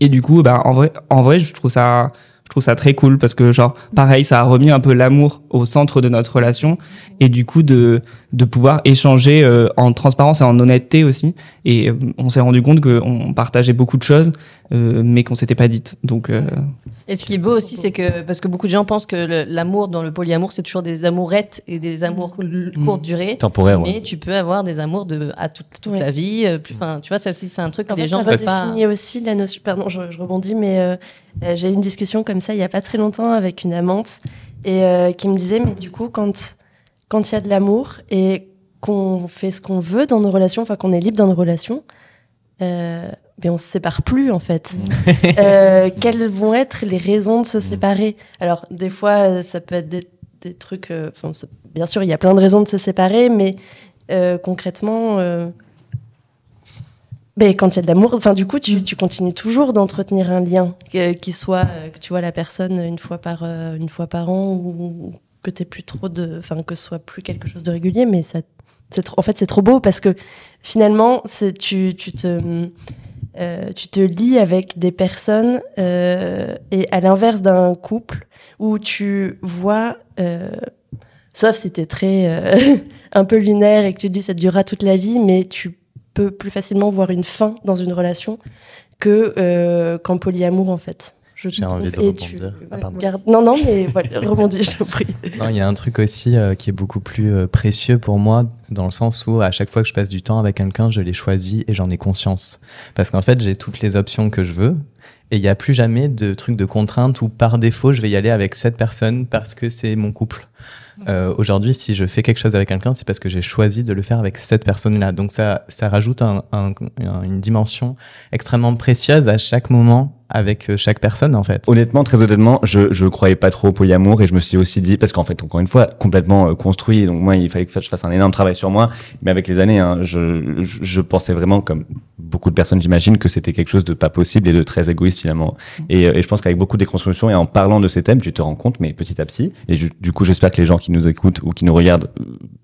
Et du coup, bah, en vrai, en vrai, je trouve ça, je trouve ça très cool parce que genre, pareil, ça a remis un peu l'amour au centre de notre relation et du coup de de pouvoir échanger euh, en transparence et en honnêteté aussi. Et euh, on s'est rendu compte qu'on partageait beaucoup de choses, euh, mais qu'on s'était pas dites. Donc euh, Et ce qui est beau aussi, c'est que, parce que beaucoup de gens pensent que l'amour dans le polyamour, c'est toujours des amourettes et des amours l- courte durée. Temporaire, ouais. Mais tu peux avoir des amours de, à toute, toute Ouais. la vie. Enfin, tu vois, ça aussi, c'est un truc que En les fait, gens ça peuvent pas. redéfinit aussi la notion. Pardon, je, je rebondis, mais j'ai eu une discussion comme ça il y a pas très longtemps avec une amante et euh, qui me disait, mais du coup, quand quand il y a de l'amour et qu'on fait ce qu'on veut dans nos relations, enfin qu'on est libre dans nos relations, euh, mais on se sépare plus en fait. Euh, quelles vont être les raisons de se séparer? Alors des fois, euh, ça peut être des, des trucs. euh, ça- bien sûr, il y a plein de raisons de se séparer, mais euh, concrètement. euh, ben, quand il y a de l'amour, enfin du coup, tu, tu continues toujours d'entretenir un lien, qui soit euh, que tu vois la personne une fois par euh, une fois par an ou que t'aies plus trop de, enfin que ce soit plus quelque chose de régulier, mais ça, c'est en fait c'est trop beau parce que finalement, c'est tu, tu te euh, tu te lis avec des personnes euh, et à l'inverse d'un couple où tu vois, euh, sauf si t'es très un peu lunaire et que tu te dis ça durera toute la vie, mais tu peux plus facilement voir une fin dans une relation que qu'en polyamour en fait. Je J'ai envie de Et tu rebondir. Ah, pardon. Non, non, mais voilà, rebondis, je t'en prie. Non, il y a un truc aussi euh, qui est beaucoup plus euh, précieux pour moi, dans le sens où à chaque fois que je passe du temps avec quelqu'un, je l'ai choisi et j'en ai conscience. Parce qu'en fait, j'ai toutes les options que je veux. Et il n'y a plus jamais de truc de contrainte où par défaut, je vais y aller avec cette personne parce que c'est mon couple. Euh, Aujourd'hui, si je fais quelque chose avec quelqu'un, c'est parce que j'ai choisi de le faire avec cette personne-là. Donc ça, ça rajoute un- un- un- une dimension extrêmement précieuse à chaque moment avec euh, chaque personne, en fait. Honnêtement, très honnêtement, je je croyais pas trop au polyamour et je me suis aussi dit parce qu'en fait, encore une fois, complètement euh, construit. Donc moi, il fallait que je fasse un énorme travail sur moi. Mais avec les années, hein, je, je je pensais vraiment comme beaucoup de personnes, j'imagine, que c'était quelque chose de pas possible et de très égoïste finalement. Et, euh, et je pense qu'avec beaucoup de déconstruction et en parlant de ces thèmes, tu te rends compte, mais petit à petit. Et je- du coup, j'espère que les gens qui nous écoutent ou qui nous regardent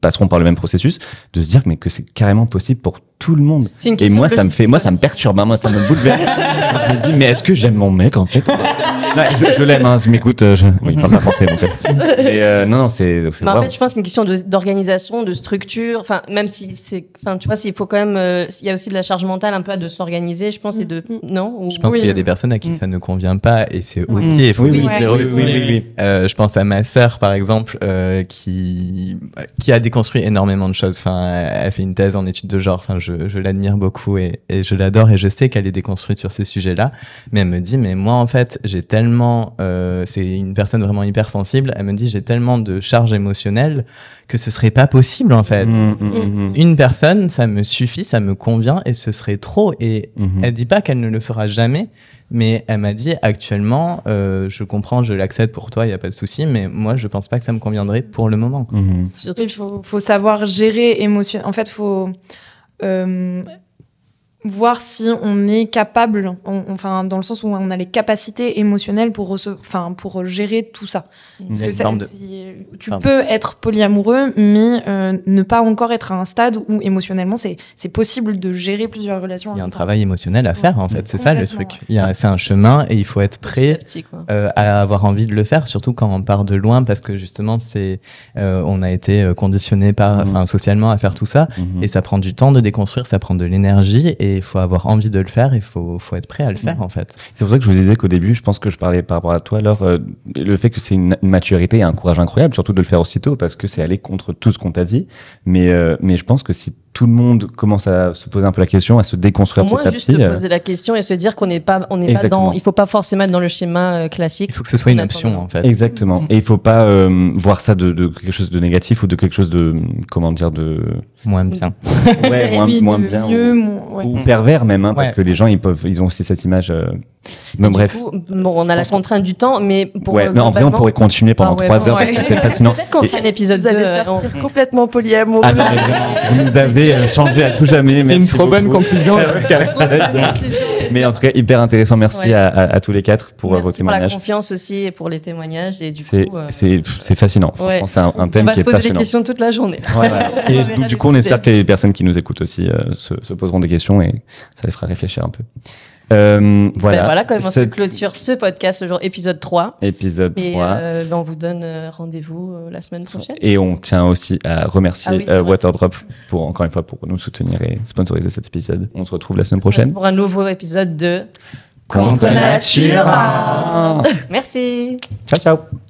passeront par le même processus, de se dire mais que c'est carrément possible pour tout le monde. Et moi, ça me fait, moi, ça me perturbe, hein, moi, ça me bouleverse. je me dis, mais est-ce que j'aime mon mec, en fait Je, je l'aime, hein, m'écoute, euh, je... oui, il parle pas français, donc. euh, euh, non, non, c'est. Mais en fait, je pense que c'est une question d'organisation, de, structure. Enfin, même si c'est, enfin, tu vois, s'il faut quand même, euh, il y a aussi de la charge mentale un peu à de s'organiser, je pense, et de, non? Ou- Je pense qu'il y a des personnes à qui Mm. ça ne convient pas et c'est ok. Oui. Il faut Oui, le oui, oui, aussi. oui, oui, oui. Euh, je pense à ma sœur, par exemple, euh, qui qui a déconstruit énormément de choses. Enfin, elle fait une thèse en études de genre. Enfin, je, je l'admire beaucoup et, et je l'adore et je sais qu'elle est déconstruite sur ces sujets-là. Mais elle me dit, mais moi, en fait, j'ai tellement, euh, c'est une personne vraiment hypersensible. Elle me dit, j'ai tellement de charge émotionnelle que ce serait pas possible, en fait. Mm, mm, mm, Une personne, ça me suffit, ça me convient et ce serait trop. Et elle dit pas qu'elle ne le fera jamais, mais elle m'a dit actuellement, euh, je comprends, je l'accepte pour toi, il y a pas de souci, mais moi je pense pas que ça me conviendrait pour le moment. Surtout, Il faut, faut savoir gérer émotion. En fait, faut euh, voir si on est capable, on- enfin dans le sens où on a les capacités émotionnelles pour enfin pour gérer tout ça. Parce que ça- de- si- tu Pardon. peux être polyamoureux, mais euh, ne pas encore être à un stade où émotionnellement c'est c'est possible de gérer plusieurs relations. Il y a un temps. travail émotionnel à faire en fait, c'est ça le truc. Il y a, c'est un chemin et il faut être petit à prêt petit, euh, à avoir envie de le faire, surtout quand on part de loin, parce que justement c'est, euh, on a été conditionné par, Mhm. enfin socialement à faire tout ça, Mhm. et ça prend du temps de déconstruire, ça prend de l'énergie et il faut avoir envie de le faire, il faut, faut être prêt à le faire en fait. C'est pour ça que je vous disais qu'au début, je pense que je parlais par rapport à toi, alors euh, le fait que c'est une, une maturité et un courage incroyable, surtout de le faire aussitôt, parce que c'est aller contre tout ce qu'on t'a dit. Mais, euh, mais je pense que si tout le monde commence à se poser un peu la question, à se déconstruire Au petit à juste petit, se euh, poser la question et se dire qu'on n'est pas, on n'est pas dans, il faut pas forcément être dans le schéma euh, classique. Il faut que ce soit une On option en fait. Exactement. Et il faut pas euh, voir ça de, de quelque chose de négatif ou de quelque chose de comment dire de Moins bien. ouais, moins, Oui, moins bien mieux, ou, moins- ouais. ou pervers même hein, parce que les gens ils peuvent ils ont aussi cette image. euh, Mais Du bref. coup, bon, on a la contrainte du temps, mais pour ouais, euh, mais en vrai on pourrait continuer pendant Ah ouais, trois heures parce ouais. que c'est fascinant. Peut-être qu'on un épisode Vous allez 2, euh, on- sortir complètement polyamoureux. Ah non, mais vraiment, vous nous avez euh, changé à tout jamais. C'est une trop bonne conclusion. mais en tout cas hyper intéressant. Merci Ouais. à, à- à tous les quatre pour Merci vos pour la témoignages. confiance aussi et pour les témoignages et du C'est coup, euh, c'est c'est fascinant. c'est un, un on thème va qui se est poser des passionnant. questions toute la journée. Ouais, voilà. Et du, coup, on espère que les personnes qui nous écoutent aussi se, se poseront des questions et ça les fera réfléchir un peu. Euh, voilà. Ben voilà comment se clôture ce podcast, aujourd'hui, épisode 3. épisode Et 3. euh, ben, on vous donne euh, rendez-vous euh, la semaine prochaine. Et on tient aussi à remercier Ah oui, euh. Waterdrop pour encore une fois pour nous soutenir et sponsoriser cet épisode. On se retrouve la semaine prochaine. Pour un nouveau épisode de Contre nature. Merci. Ciao ciao.